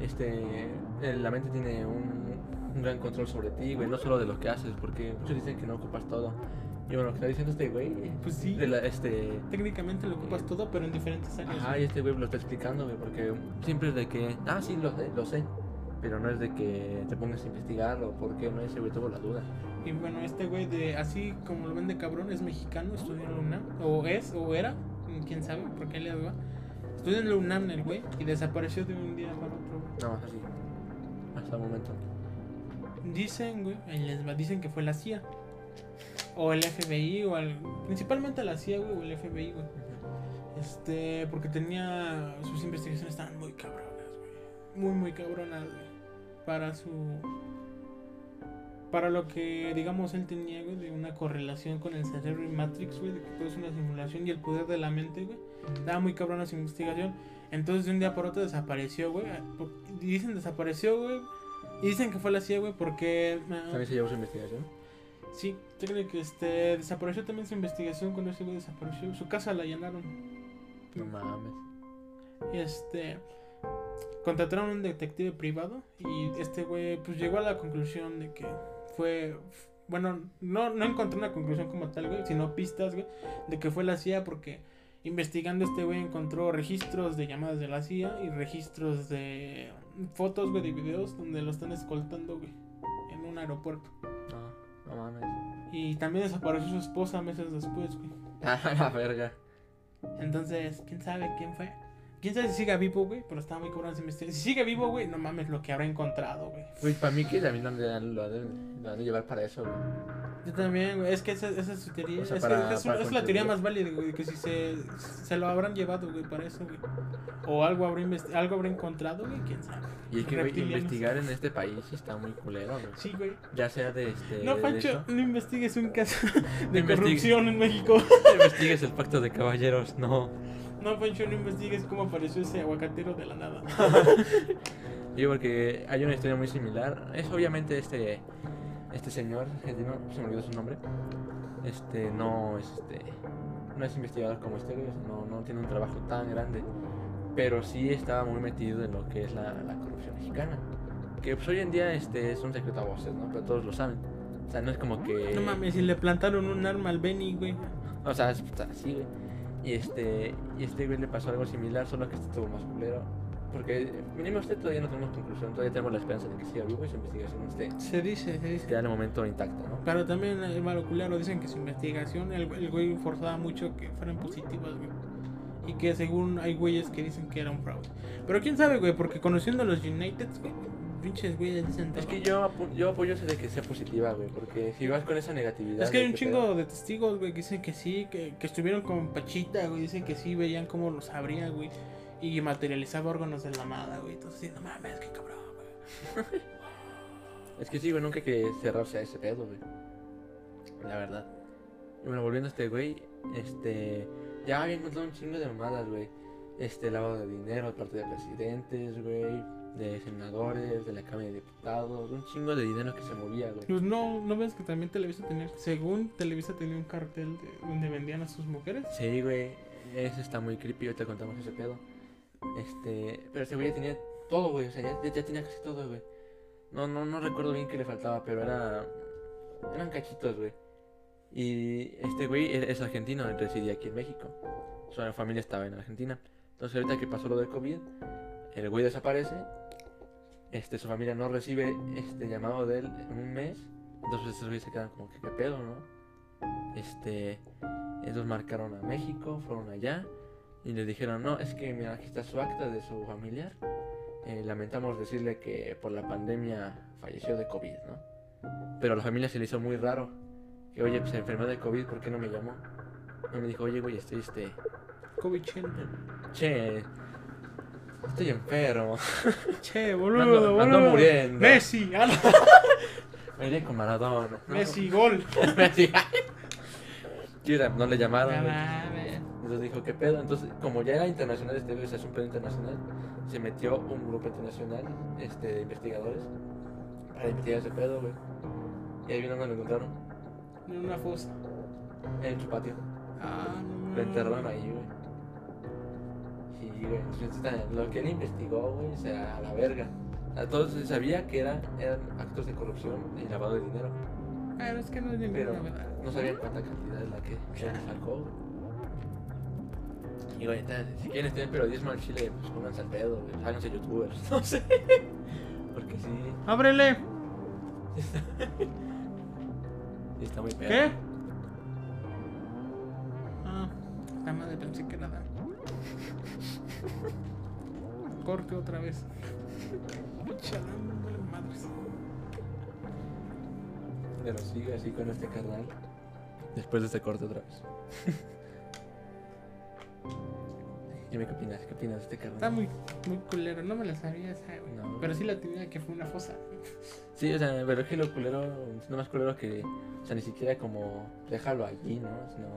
este eh, la mente tiene un, un gran control sobre ti, güey, no solo de lo que haces, porque muchos dicen que no ocupas todo. Y bueno, lo que está diciendo este güey, Pues sí, de la- este técnicamente lo ocupas todo, pero en diferentes áreas. Ajá, y este güey lo está explicando, güey, porque siempre es de que, ah, sí, lo sé, lo sé, pero no es de que te pongas a investigar o por qué, no, ese güey tuvo la duda. Y bueno, este güey, de así como lo ven de cabrón, es mexicano, estudió en la UNAM, o es, o era, quién sabe, porque le va. Estudió en la UNAM el güey y desapareció de un día para otro. Nada más así, hasta el momento. Dicen, güey, les va, dicen que fue la CIA. O el FBI, o el, principalmente la CIA, güey, o el FBI, güey. Este, porque tenía, sus investigaciones estaban muy cabronas, güey. Muy, muy cabronas, güey. Para su, para lo que, digamos, él tenía, güey, de una correlación con el cerebro y Matrix, güey, de que todo es una simulación y el poder de la mente, güey. Estaba muy cabrona su investigación. Entonces de un día por otro desapareció, güey. Dicen desapareció, güey. Y dicen que fue la CIA, güey, porque... ah, También se llevó su investigación. sí, creo que este, desapareció también su investigación cuando ese güey desapareció. Su casa la allanaron. No mames. Y este... Contrataron un detective privado y este güey pues llegó a la conclusión de que fue... Bueno, no, no encontré una conclusión como tal, güey, sino pistas, güey, de que fue la CIA porque investigando este güey encontró registros de llamadas de la CIA y registros de fotos, güey, de videos donde lo están escoltando, güey, en un aeropuerto. No, no mames. Y también desapareció su esposa meses después, güey. (laughs) Ah, la verga. Entonces, quién sabe quién fue. Quién sabe si sigue vivo, güey, pero estaba muy cabrón esa investigación. Si sigue vivo, güey, no mames lo que habrá encontrado, güey. Güey, para mí que también lo han, lo han- lo han de llevar para eso, güey. Yo también, güey, es que esa, esa es su teoría. O sea, es que para- es, la teoría más válida, güey, que si se, se lo habrán llevado, güey, para eso, güey. O algo habrá, algo habrá encontrado, güey, quién sabe. Y es que, güey, investigar en este país está muy culero, güey. Sí, güey. Ya sea de este. No, Pancho, no investigues un caso de corrupción en México. (laughs) No investigues el pacto de caballeros, no. No, Pancho, no investigues cómo apareció ese aguacatero de la nada. (laughs) Digo porque hay una historia muy similar. Es obviamente este este señor argentino, se me olvidó su nombre. Este no es este no es investigador como este, o sea, no, no tiene un trabajo tan grande. Pero sí estaba muy metido en lo que es la, la corrupción mexicana. Que pues hoy en día este es un secreto a voces, ¿no? Pero todos lo saben. O sea, no es como que. No mames, si le plantaron un arma al Benny, güey. O sea, es es así, güey. Y este, y este güey le pasó algo similar, solo que este tuvo más culero. Porque mínimo usted todavía no tenemos conclusión, todavía tenemos la esperanza de que siga vivo y su investigación esté, Se dice, se dice. queda en el momento intacta, ¿no? Pero también el malo culero dicen que su investigación, el, el güey forzaba mucho que fueran positivas, güey. Y que según hay güeyes que dicen que era un fraude. Pero quién sabe, güey, porque conociendo a los United, güey, pinches güeyes dicen Es todo. que yo, apo- yo apoyo eso de que sea positiva, güey, porque si vas con esa negatividad... Es que hay un chingo de testigos, güey, que dicen que sí, que, que estuvieron con Pachita, güey, dicen que sí, veían cómo los abría, güey. y materializaba órganos de la nada, güey. Entonces, no mames, qué cabrón, güey. (laughs) Es que sí, güey, nunca hay que cerrarse a ese pedo, güey. La verdad. Y bueno, volviendo a este güey, este. Ya había encontrado un chingo de mamadas, güey. Este, lavado de dinero, parte de presidentes, güey. De senadores, de la Cámara de Diputados. Un chingo de dinero que se movía, güey. Pues no, ¿no ves que también Televisa tenía, según Televisa tenía un cartel de, donde vendían a sus mujeres? Sí, güey. Eso está muy creepy, ahorita contamos ese pedo. Este. Pero ese güey ya tenía todo, güey. O sea, ya, ya tenía casi todo, güey. No, no, no recuerdo bien qué le faltaba, pero era. Eran cachitos, güey. Y este güey es es argentino, residía aquí en México. Su familia estaba en Argentina. Entonces ahorita que pasó lo del COVID, el güey desaparece. Este, su familia no recibe este llamado de él en un mes. Entonces esos güeyes se quedan como que qué pedo, ¿no? Este, ellos marcaron a México, fueron allá y le dijeron, no, es que mira, aquí está su acta de su familiar. Eh, lamentamos decirle que por la pandemia falleció de COVID, ¿no? Pero a la familia se le hizo muy raro. Que, oye, pues se enfermó de COVID, ¿por qué no me llamó? Y me dijo, oye, güey, estoy este. Covichín. Che, estoy enfermo. Che, (laughs) Ando- boludo, ando boludo. muriendo. Messi, ah, (laughs) Me iré con Maradona. Messi, gol. (laughs) Messi. Mira, no le llamaron. Entonces dijo, ¿qué pedo? Entonces, como ya era internacional este güey, o sea, es un pedo internacional, se metió un grupo internacional este, de investigadores para investigar ese pedo, güey. Y ahí vino donde lo encontraron, En una fosa. en su patio. Ah, no Lo enterraron ahí, güey. Sí, güey. Está- lo que él investigó, güey, o sea, a la verga. Todos se sabía que eran, eran actos de corrupción y lavado de dinero. Pero es que no es ninguna Pero no sabían cuánta cantidad es la que se sacó, güey. Y güey, si quieren estudiar periodismo al chile, pues pónganse al pedo, güey. Háganse youtubers, (laughs) no sé. Porque sí, Ábrele. (laughs) está muy pedo. ¿Qué? Ah, la madre pensé que nada. Corte otra vez. Madres. Pero sigue así con este carnal. Después de este corte otra vez. (laughs) Dime qué opinas, qué opinas de este carnal. Está muy, muy culero, no me la sabía esa, güey. No. Pero sí la tenía que fue una fosa. Sí, o sea, pero es que lo culero, no más culero que, o sea, ni siquiera como déjalo allí, ¿no? Sino,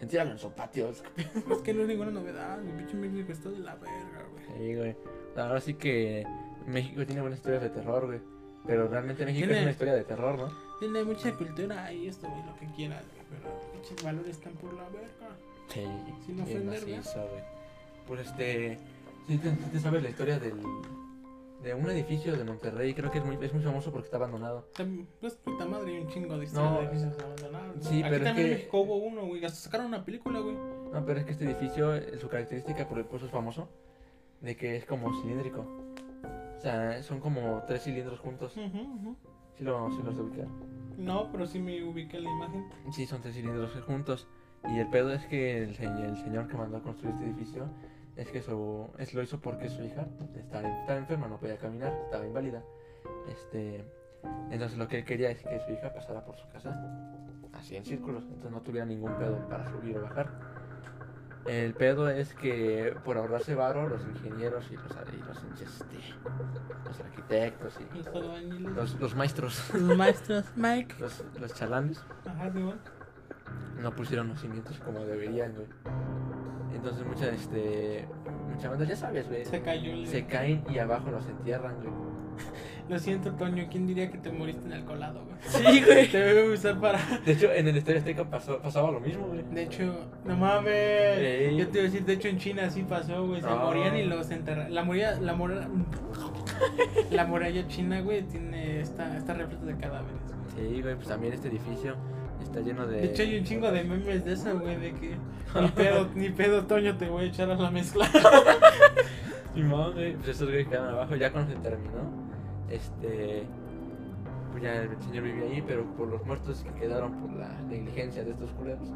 sentirlo en su patio. es que- (laughs) Es que no es ninguna novedad, mi pinche México está de la verga, güey. Sí, güey. Ahora sí que México tiene buenas historias de terror, güey. Pero realmente México Tiene- es una historia de terror, ¿no? Tiene mucha cultura y esto, güey, lo que quieras, güey. Pero pinches valores están por la verga. Sí, Sin ofender, güey. Pues este. Sí, te, te sabes la historia del. De un edificio de Monterrey, creo que es muy, es muy famoso porque está abandonado. Pues puta madre, hay un chingo de historias No. de edificios abandonados. ¿no? Sí, Aquí pero es también en que- México hubo uno, güey. Hasta sacaron una película, güey. No, pero es que este edificio, eh, su característica por, por eso es famoso, de que es como cilíndrico. O sea, son como tres cilindros juntos. Ujú, ujú. Sí, lo, sí los de ubicar. No, pero sí me ubiqué la imagen. Sí, son tres cilindros juntos. Y el pedo es que el, el señor que mandó a construir este edificio es que su, es, lo hizo porque su hija estaba, estaba enferma, no podía caminar, estaba inválida. Este, entonces lo que él quería es que su hija pasara por su casa así en círculos, entonces no tuviera ningún pedo para subir o bajar. El pedo es que por ahorrarse varo, los ingenieros y los, y los, este, los arquitectos y Los maestros, Los maestros. Mike. (laughs) los, los chalanes, Ajá, de no pusieron los cimientos como deberían, güey. Entonces muchas, este, muchas bandas, ya sabes, güey, Se cayó el. se caen y abajo los entierran, güey. Lo siento, Toño. ¿Quién diría que te moriste en el colado, güey? Sí, güey. Te debe usar para. De hecho, en el Estadio Azteca pasó, pasaba lo mismo, güey. De hecho, no mames. Ey. Yo te iba a decir, de hecho en China así pasó, güey. Se No. morían y los enterraron. La muralla, la muralla, la muralla china, güey, tiene está, está repleta de cadáveres, güey. Sí, güey, pues también este edificio está lleno de... De hecho hay un chingo de memes de eso, güey, de que ni (laughs) pedo, ni pedo, Toño, te voy a echar a la mezcla. (laughs) Simón, güey, pues esos güeyes quedaron abajo. Ya cuando se terminó, este... Pues ya el señor vivía ahí, pero por los muertos que quedaron por la negligencia de estos culeros,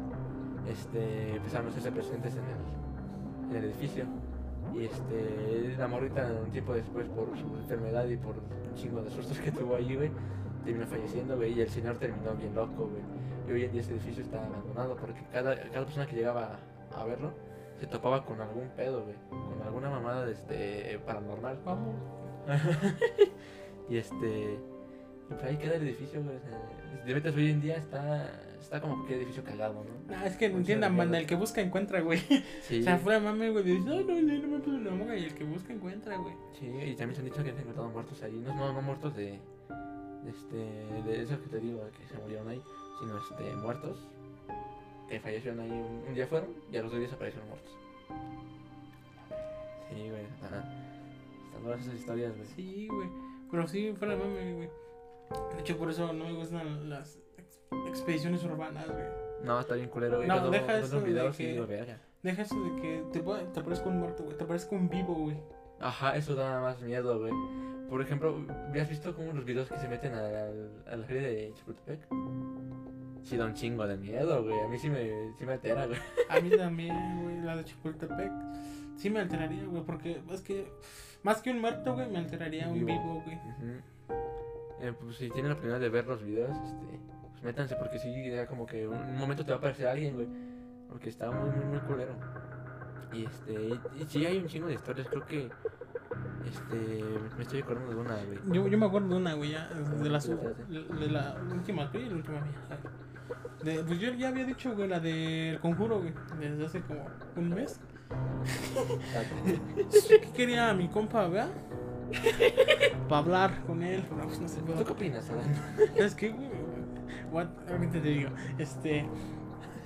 este, empezaron a hacerse presentes en el, en el edificio. Y este, la morrita un tiempo después por su enfermedad y por un chingo de sustos que tuvo ahí, güey, terminó falleciendo, güey, y el señor terminó bien loco, güey. Y hoy en día ese edificio está abandonado porque cada, cada persona que llegaba a verlo se topaba con algún pedo, güey. Con alguna mamada de este paranormal. Vamos. (laughs) y este. Y pues ahí queda el edificio, güey. te metes hoy en día está. Está como que edificio cagado, ¿no? Ah, es que no entiendan, de banda, el que busca encuentra, güey. Sí. O sea, fuera mame, güey, dices, no, no, no me una moga. Y el que busca encuentra, güey. Sí, y también se han dicho que han encontrado muertos ahí. No, no, no muertos de. de Este, de eso que te digo, que se murieron ahí, sino este, muertos que fallecieron ahí. Un, un día fueron y a los dos días aparecieron muertos. Sí, güey, está. Están duras esas historias, güey. Sí, güey. Pero sí, fuera mame, güey. De hecho, por eso no me gustan las ex- expediciones urbanas, güey. No, está bien culero, güey. No, Cuando deja eso de que-. Deja eso de que te, te aparezca un muerto, güey. Te aparezca un vivo, güey. Ajá, eso da más miedo, güey. Por ejemplo, ¿has visto como los videos que se meten al- a la feria de Chapultepec? Sí, da un chingo de miedo, güey. A mí sí me, sí me altera, güey. (laughs) A mí también, güey, la de Chapultepec. Sí me alteraría, güey, porque es que más que un muerto, güey, me alteraría un Vivo. güey. Ujú. Eh, pues si tienen la oportunidad de ver los videos, este, pues métanse, porque sí, ya como que un, un momento te va a aparecer alguien, güey. Porque está muy, muy, muy culero. Y este, y, y sí hay un chingo de historias, creo que, este, me estoy acordando de una, güey. Yo, yo me acuerdo de una, güey, ya, de la, su- de la última, güey, la última mía. De, pues yo ya había dicho, güey, la del conjuro, güey, desde hace como un mes. ¿Qué (laughs) quería mi compa, vea? (laughs) Para hablar con él, pues no se ¿Tú qué opinas, Alan? Es que, güey, what, ahorita te digo, este,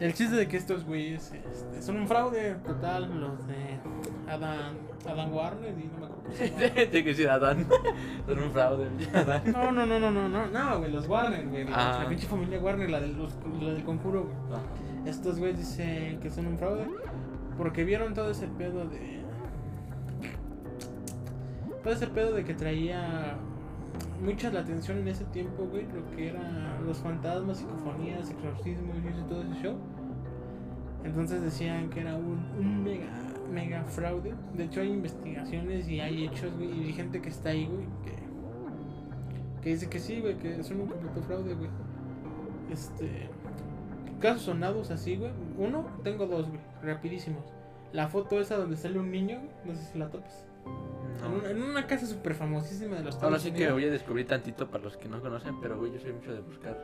el chiste de que estos güeyes este, son un fraude total, los de Adam, Adam Warner y no me acuerdo. (laughs) Tengo que decir Adán. (laughs) Son un fraude, Adán. No, no, no, no, no, no, no, güey, los Warner, güey, Ah. la pinche familia Warner, la, de los, la del conjuro, güey. Estos güeyes dicen que son un fraude porque vieron todo ese pedo de. Todo ese pedo de que traía mucha la atención en ese tiempo, güey, lo que eran los fantasmas, psicofonías, exorcismos y todo ese show. Entonces decían que era un, un mega, mega fraude. De hecho, hay investigaciones y hay hechos, güey, y hay gente que está ahí, güey, que, que dice que sí, güey, que son un completo fraude, güey. Este. Casos sonados así, güey. Uno, tengo dos, güey, rapidísimos. La foto esa donde sale un niño, güey, no sé si la topas. En, una, en una casa súper famosísima de los Ahora Estados sí que voy a descubrir tantito para los que no conocen, pero güey, yo soy mucho de buscar.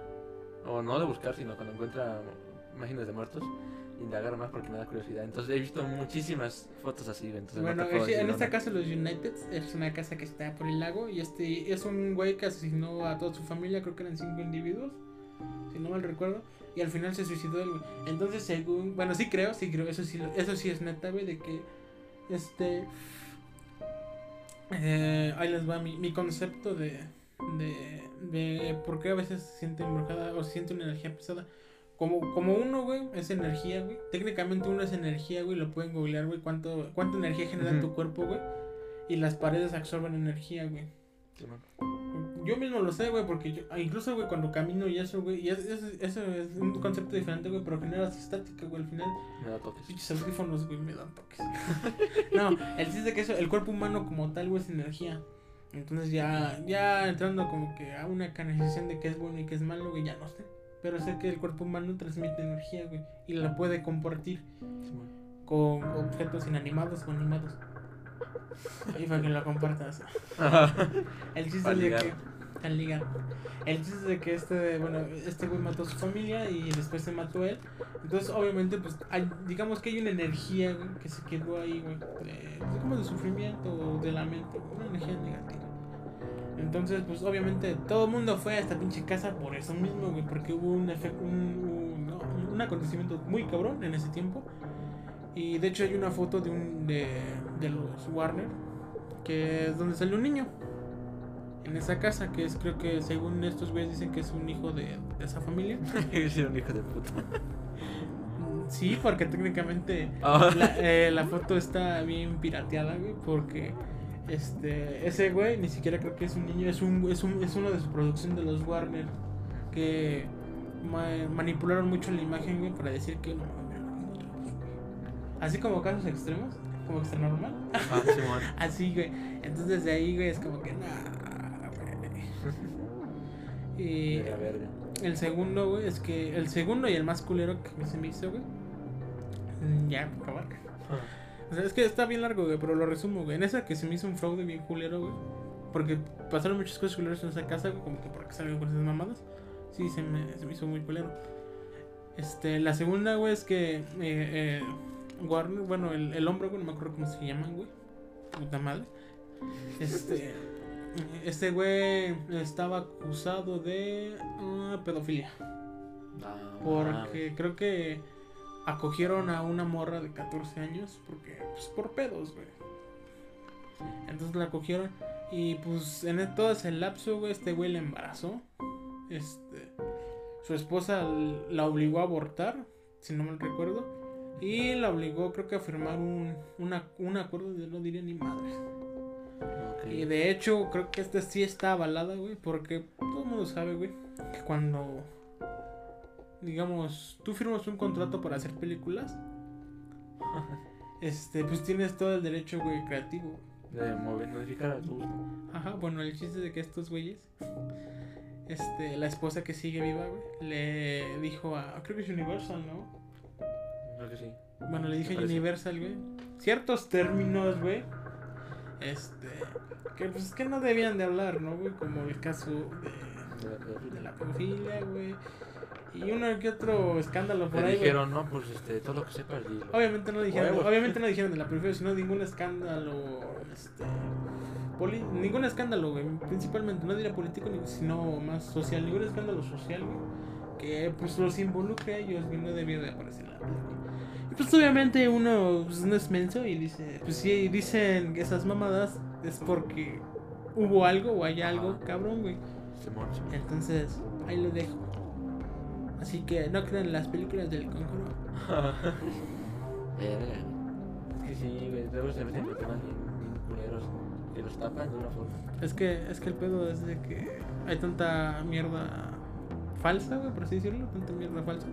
O no de buscar, sino cuando encuentra imágenes de muertos, indagar más porque me da curiosidad. Entonces he visto muchísimas fotos así. Entonces Bueno, no en esta casa los United es una casa que está por el lago y este es un güey que asesinó a toda su familia, creo que eran cinco individuos, si no mal recuerdo, y al final se suicidó él, güey. Entonces, según, bueno, sí creo, sí creo, eso sí, eso sí es neta, güey, de que este eh, ahí les va mi, mi concepto de, de de por qué a veces se siente embrujada o se siente una energía pesada. Como, como uno, güey, es energía, güey. Técnicamente uno es energía, güey. Lo pueden googlear, güey. Cuánto, cuánta energía genera en tu cuerpo, güey. Y las paredes absorben energía, güey. Sí. Yo mismo lo sé, güey, porque yo, incluso, güey, cuando camino y eso, güey, y es- es- eso es un concepto diferente, güey, pero generas estática, güey, al final. Me da toques. Pinches audífonos, güey, me dan toques. (laughs) no, el chiste que eso, el cuerpo humano como tal, güey, es energía. Entonces ya, ya entrando como que a una canalización de qué es bueno y qué es malo, güey, ya no sé. Pero sé que el cuerpo humano transmite energía, güey, y la puede compartir Sí, con objetos inanimados o animados. Y para que lo compartas. El chiste es de que. Al ligar. El chiste es de que este, bueno, este güey mató a su familia y después se mató él. Entonces, obviamente, pues, hay- digamos que hay una energía, güey, que se quedó ahí, güey. De, pues, como de sufrimiento o de lamento, una energía negativa. Entonces, pues, obviamente, todo el mundo fue a esta pinche casa por eso mismo, güey, porque hubo un un, un, un acontecimiento muy cabrón en ese tiempo. Y de hecho hay una foto de un de, de los Warner que es donde sale un niño en esa casa que es creo que según estos güeyes dicen que es un hijo de, de esa familia. (laughs) Yo soy un hijo de puta. Mm, Sí, porque técnicamente Ah. la, eh, la foto está bien pirateada, güey, porque este ese güey ni siquiera creo que es un niño, es un es un es uno de su producción de los Warner que ma- manipularon mucho la imagen, güey, para decir que no Así como casos extremos, como extra normal. Ah, Simón. (laughs) Así, güey. Entonces de ahí, güey, es como que nah, güey. (laughs) Y el segundo, güey, es que el segundo y el más culero que se me hizo, güey. Ya, para acabar. O sea, es que está bien largo, güey, pero lo resumo, güey. En esa que se me hizo un fraude bien culero, güey. Porque pasaron muchas cosas culeras en esa casa, güey, como que para que salgan con esas mamadas. Sí, se me, se me hizo muy culero. Este, la segunda, güey, es que eh, eh, Warner, bueno, el, el hombre, güey, no me acuerdo cómo se llaman, güey. Puta madre. Este, este güey estaba acusado de ah, pedofilia. Ah, Porque creo que acogieron a una morra de 14 años porque pues por pedos, güey. Entonces la acogieron y pues en e- todo ese lapso, güey, este güey la embarazó. Este su esposa la obligó a abortar, si no mal recuerdo, y la obligó creo que a firmar un, una- un acuerdo de no diría ni madre. Y de hecho, creo que esta sí está avalada, güey, porque todo el mundo sabe, güey, que cuando, digamos, tú firmas un contrato para hacer películas, este, pues tienes todo el derecho, güey, creativo. De mover, modificar a tu. Ajá, bueno, el chiste de que estos güeyes, este, la esposa que sigue viva, güey, le dijo a, creo que es Universal, ¿no? Creo que sí. Bueno, le dije a. Universal, güey. Ciertos términos, güey. Este. Que pues que no debían de hablar, ¿no, güey? Como el caso de, De- de- de la pedofilia, güey. Y uno que otro escándalo por Le ahí, güey. dijeron, no, pues este, todo lo que sepas. Obviamente no dijeron, Huevos. obviamente no dijeron de la pedofilia, sino ningún escándalo, este. poli- ningún escándalo, güey. Principalmente, no diría político, sino más social. Ningún escándalo social, güey. Que pues los involucre a ellos, güey. No debió de aparecer película. Y pues obviamente uno pues, no es menso y dice, pues si dicen esas mamadas es porque hubo algo o hay algo, cabrón, güey. Entonces, ahí lo dejo. Así que no crean las películas del conjuro. (laughs) Es que sí, güey, luego se meten en temas bien, culeros que los tapan de una forma. Es que, es que el pedo es de que hay tanta mierda falsa, güey, por así decirlo, tanta mierda falsa,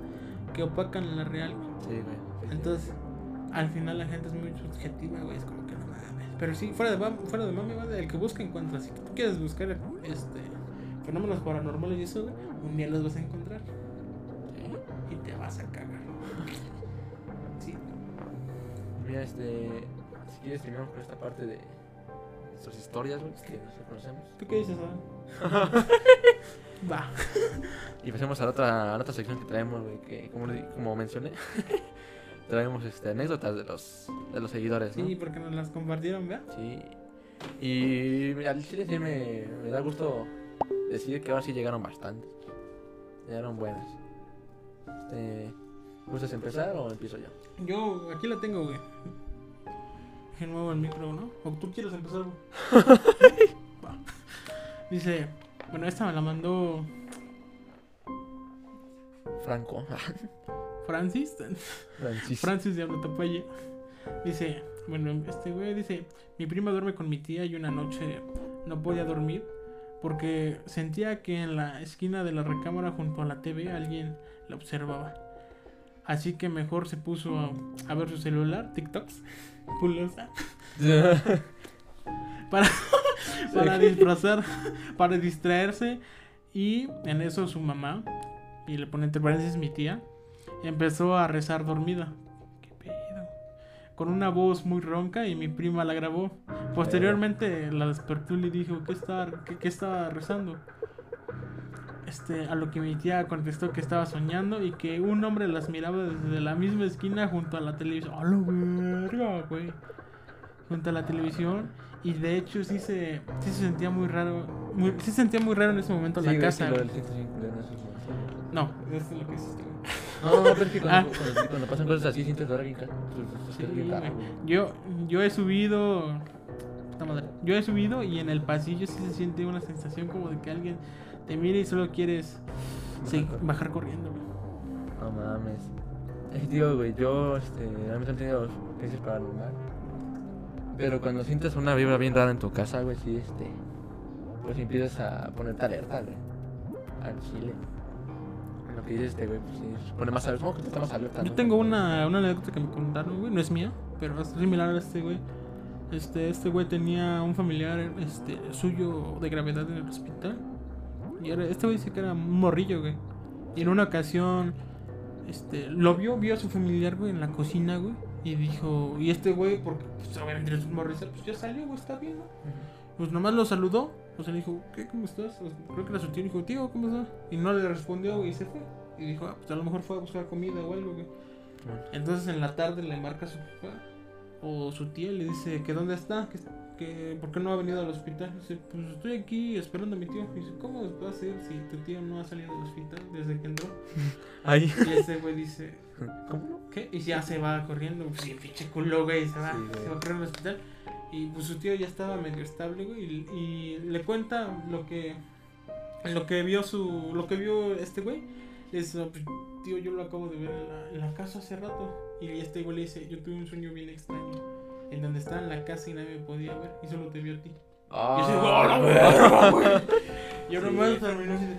que opacan la real, güey. Sí, güey. Entonces, al final la gente es muy subjetiva, güey, es como que no mames. Pero sí, fuera de, fuera de mami, güey, el que busca encuentra. Si tú quieres buscar este fenómenos paranormales y eso, güey, un día los vas a encontrar. Y te vas a cagar. Sí. Mira, este. Si quieres, terminamos con esta parte de nuestras historias, güey, que nos conocemos. ¿Tú qué dices, Adam? (laughs) Va. Y pasemos a la otra, a la otra sección que traemos, güey, que como, como mencioné, (laughs) traemos este, anécdotas de los, de los seguidores, ¿no? Sí, porque nos las compartieron, ¿verdad? Sí. Y al chile sí me, me da gusto decir que ahora sí llegaron bastantes. Llegaron buenas. Este, ¿Gustas empezar o empiezo yo? Yo aquí la tengo, güey. De nuevo el micro, ¿no? ¿O tú quieres empezar. (laughs) Dice, bueno, esta me la mandó Franco. Francis. Francis. Francis de Topalle. Dice, bueno, este güey dice, mi prima duerme con mi tía y una noche no podía dormir porque sentía que en la esquina de la recámara junto a la TV alguien la observaba. Así que mejor se puso a, a ver su celular, TikToks, (laughs) culosa, (laughs) para, para disfrazar, para distraerse. Y en eso su mamá, y le pone entre paréntesis mi tía, empezó a rezar dormida. ¿Qué pedo? Con una voz muy ronca y mi prima la grabó. Posteriormente la despertó y le dijo, ¿qué estaba, qué, qué estaba rezando? Este, a lo que mi tía contestó que estaba soñando y que un hombre las miraba desde la misma esquina junto a la televisión. ¡A la verga, güey! Junto a la televisión. Y de hecho sí se, sí se sentía muy raro. Muy, sí se sentía muy raro en ese momento Sí, la casa. sí, lo del sí. No, eso es lo que hiciste, güey. No, pero es que Ah. cuando, cuando, cuando pasan cosas así sientes dolor bien caro. Sí, bien güey. Yo, yo he subido. Yo he subido y en el pasillo sí se siente una sensación como de que alguien te mira y solo quieres sí, bajar corriendo, güey. No mames. Es que, tío, güey, yo, este, a mí he tenido experiencias paranormal. Pero cuando sientes una vibra bien rara en tu casa, güey, sí, este, pues empiezas a ponerte alerta, güey. Al chile. Lo que dices este, güey, pues sí, pone más alerta. ¿Cómo que te más alerta? Yo tengo una, una anécdota que me contaron, güey. No es mía, pero es similar a este, güey. Este, este güey tenía un familiar este, suyo de gravedad en el hospital. Y era, este güey dice que era un morrillo, güey. Y en una ocasión, este, lo vio, vio a su familiar, güey, en la cocina, güey. Y dijo, y este güey, porque pues, obviamente es un morrisa, pues ya salió, güey, está bien, ¿no? Pues nomás lo saludó, o sea, le dijo, ¿qué? ¿Cómo estás? O sea, creo que era su tío, y dijo, tío, ¿cómo estás? Y no le respondió, güey, y se fue. Y dijo, ah, pues a lo mejor fue a buscar comida o algo, güey. Entonces en la tarde le marca a su papá o su tía y le dice que dónde está, que, que por qué no ha venido al hospital. Dice, pues estoy aquí esperando a mi tío. Y dice, ¿cómo va a ser si tu tío no ha salido del hospital desde que entró? (laughs) Ahí. Y ese güey dice, ¿Cómo no? ¿qué? Y ya se va corriendo, pues sí, pinche culo, güey, se va, Sí, güey. se va corriendo al hospital. Y pues su tío ya estaba medio estable, güey, y, y le cuenta lo que lo que vio su lo que vio este güey. Le dice, "No, pues, tío, yo lo acabo de ver en la, en la casa hace rato. Y este güey le dice, yo tuve un sueño bien extraño. En donde estaba en la casa y nadie me podía ver. Y solo te vio a ti. Ah, Y yo digo, "¡A la verga, güey!" Y ahora Sí. más terminó así de.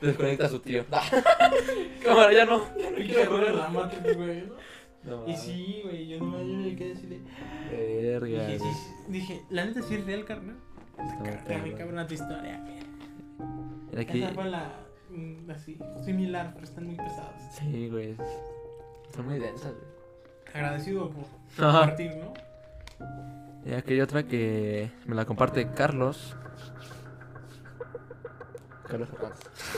Desconecta a su tío. (laughs) Cámara, ya no. Ya no "Y quiero correr. la güey, Y sí, güey, yo no yo me quedé así de. Verga. Dije, sí, dije, la neta sí es real, carnal. Está muy cabrona tu historia, güey. Era que- Esa fue la. mm, así, similar, pero están muy pesadas. Sí, güey. Son muy densas, güey. Agradecido por compartir, ¿no? Y aquí hay otra que me la comparte Carlos. Carlos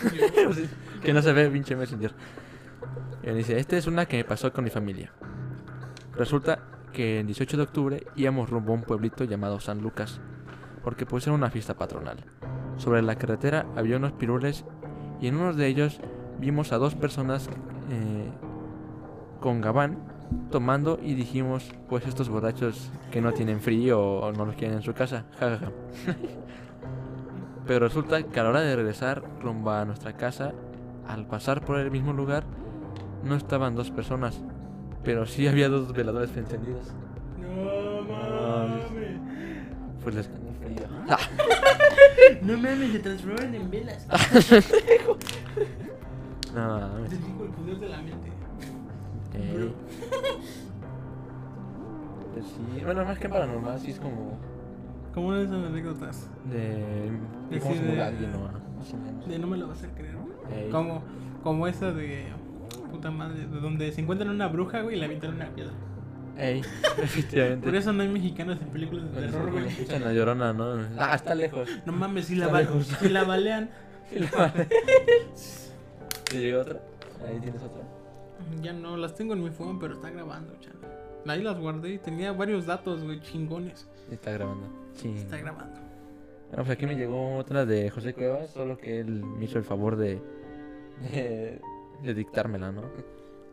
(laughs) que no se ve, pinche Messenger. Y me dice, esta es una que me pasó con mi familia. Resulta que el 18 de octubre íbamos rumbo a un pueblito llamado San Lucas, porque era una fiesta patronal. Sobre la carretera había unos pirules y en uno de ellos vimos a dos personas eh, con gabán tomando y dijimos, pues estos borrachos que no tienen frío o no los quieren en su casa. Ja, ja, ja. Pero resulta que a la hora de regresar rumbo a nuestra casa, al pasar por el mismo lugar, no estaban dos personas, pero sí había dos veladores encendidos. No mames. Pues les frío. No mames, se transforman en velas. (laughs) (laughs) No, mames. El poder de la mente. Ey. Pues sí, bueno, más que paranormal, sí es como Como una de esas anécdotas. de. De sí, se de- alguien, ¿no? Más o menos. De no me lo vas a creer. Ey. Como, como esa de. Puta madre, de donde se encuentran una bruja, güey, y le avientan una piedra. Ey, (laughs) efectivamente. Por eso no hay mexicanos en películas de terror, güey. escuchan la llorona, ¿no? Ah, está lejos. No mames, si la, ba- si la balean. (laughs) (laughs) Y la vale. ¿Te llegó otra? Ahí tienes otra. Ya no, las tengo en mi phone, pero está grabando, chaval. Ahí las guardé y tenía varios datos, güey, chingones. Está grabando. Sí. Está grabando. Bueno, pues aquí me llegó otra de José Cuevas, solo que él me hizo el favor de. de, de dictármela, ¿no?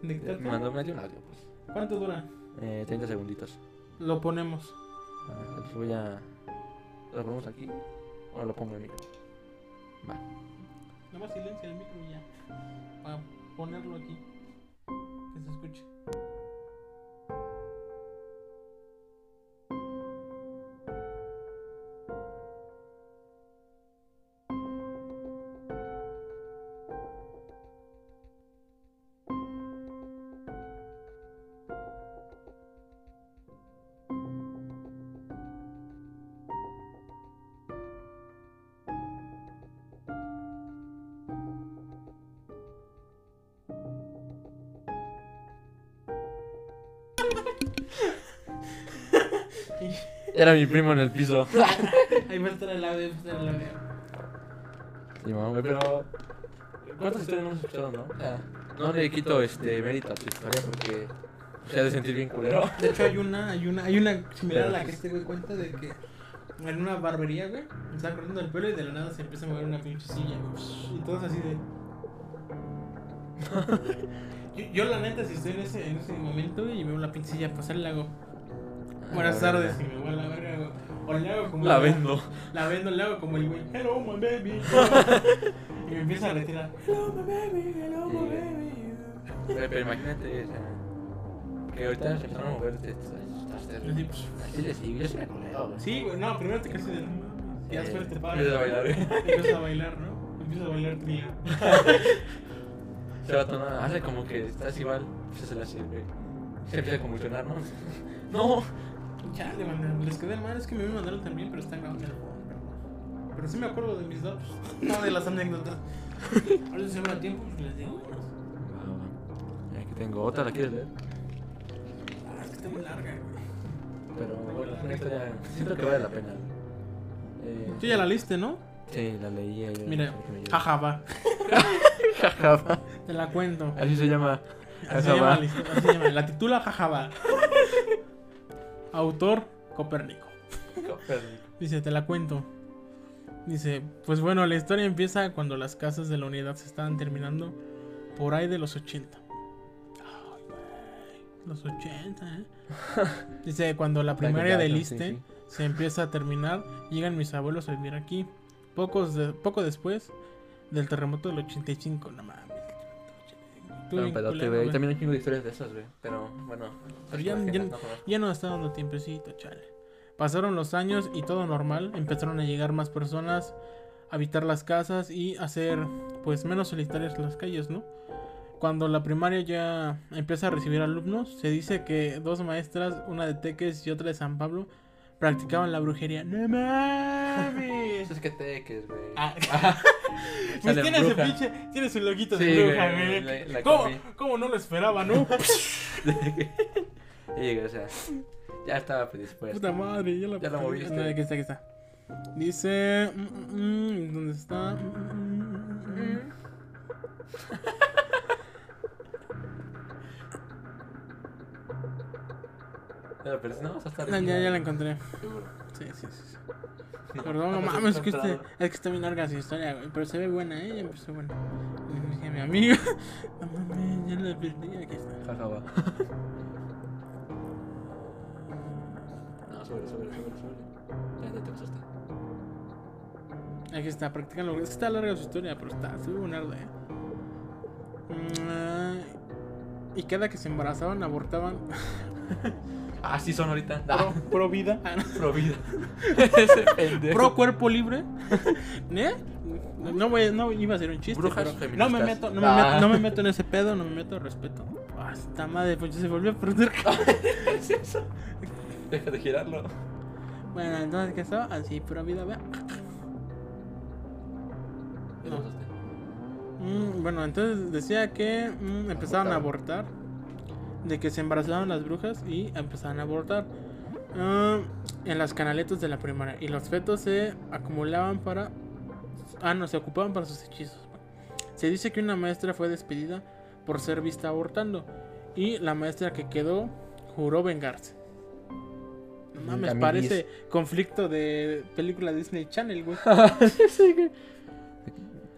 Dictate. Me mandó me dio un audio, pues. ¿Cuánto dura? Eh, 30 segunditos. Lo ponemos. Ah, pues voy a. ¿Lo ponemos aquí? ¿O lo pongo en el micro? Va. Nada más silencia el micro y ya. Para ponerlo aquí. Que se escuche. Era mi primo en el piso. (laughs) Ahí a estar el audio, estar el audio. Sí, mamá, pero. ¿Cuántas historias no hemos escuchado, no? Sea, no le quito este mérito a tu historia porque se ha de sentir bien culero. (laughs) De hecho hay una, hay una, hay una similar a la que este güey cuenta de que en una barbería, güey, me estaba cortando el pelo y de la nada se empieza a mover una pinche silla, güey. Y todos así de. (laughs) yo, yo, la neta si estoy en ese, en ese momento y veo la pinche silla pasar le hago. Buenas tardes y me voy a la verga, güey. O le hago como La vendo. La vendo, le hago como el güey. Hello my baby. (laughs) y me empieza a retirar. Hello my baby, hello my baby. Pero, pero imagínate, o sea, que ahorita se empezaron a mover de estas. Así, pues, Así sigo, yo sí me. Sí, güey, no, primero te quedas de. Y después te paras. Empiezas a bailar. Empiezas a bailar, ¿no? Empiezas a bailar trío. (laughs) Se va a tomar, hace como que estás igual, se le hace, güey. Se empieza a convulsionar, ¿no? (laughs) No. Chale, man, les quedé mal, es que me mandaron también, pero está grabando el perdón. Pero sí me acuerdo de mis datos, (laughs) no de las anécdotas. (laughs) Ahora si se me da tiempo, pues les digo. Aquí tengo otra, ¿la quieres leer? Ah, es que está muy larga, güey. Pero bueno, es una historia. Siento que vale la pena. Eh, Tú ya la liste, ¿no? Sí, la leí. ayer, Mira, jajaba. Jajaba. (laughs) Te la cuento. Así se llama. Así se llama así se llama. La titula Jajaba. Autor Copérnico. Dice, te la cuento. Dice, pues bueno, la historia empieza cuando las casas de la unidad se estaban terminando por ahí de los 80. Ay, güey. Los 80, ¿eh? (laughs) Dice, cuando la primaria del Liste se empieza a terminar, llegan mis abuelos a vivir aquí. Pocos de- poco después del terremoto del 85, no mames. Güey. También hay chingo de historias de esas, güey. Pero bueno. Pero ya- no conozco. Ya no está dando tiempecito, chale. Pasaron los años y todo normal. Empezaron a llegar más personas a habitar las casas y hacer pues menos solitarias las calles, ¿no? Cuando la primaria ya empieza a recibir alumnos, se dice que dos maestras, una de Teques y otra de San Pablo, practicaban la brujería. ¡No mames! Eso es que teques, güey. Ah, (laughs) pues tiene su pinche, tiene su loguito Sí, de bruja, güey, güey. la- la ¿Cómo. ¿Cómo no lo esperaba, no? (laughs) Y llegué, o sea, ya estaba predispuesto. Puta madre, ya la Ya la moviste. No, aquí está, aquí está. Dice. mm, mm, mm, ¿Dónde está? (laughs) Ya, pero si no, vas a estar No, ya, ya la encontré. Seguro. Sí, sí, sí. sí. No, (laughs) Perdón, no mames, es que, este, es que está bien larga su historia, güey. Pero se ve buena, ¿eh? Ya empezó buena. Le dije a mi amigo. (laughs) No mames, ya la perdí. Aquí está. Jajaba. (laughs) No, sobre, sobre, sobre, sobre. Ya, te pasaste. Aquí está, practican lo Es que está larga su historia, pero está. Se ve buena, ¿eh? Mm, Y cada que se embarazaban, abortaban. Ah, sí son ahorita. Pro, Ah, pro vida. Ah, no. pro vida. (laughs) Ese pendejo. Pro cuerpo libre. (laughs) ¿Eh? No, voy, no iba a ser un chiste, Brujas pero no me meto, no me, Ah. meto, no me meto en ese pedo, no me meto, respeto. Hasta madre, pues se volvió a perder. (laughs) es eso? Deja de girarlo. bueno, entonces, ¿qué estaba? Así, pura vida, vea. No. Mm, bueno, entonces decía que mm, empezaban a abortar. De que se embarazaban las brujas y empezaban a abortar. Ah, en las canaletas de la primaria. Y los fetos se acumulaban para. Ah, no, se ocupaban para sus hechizos. Se dice que una maestra fue despedida por ser vista abortando. Y la maestra que quedó juró vengarse. No mames, parece conflicto de película Disney Channel, güey. (laughs)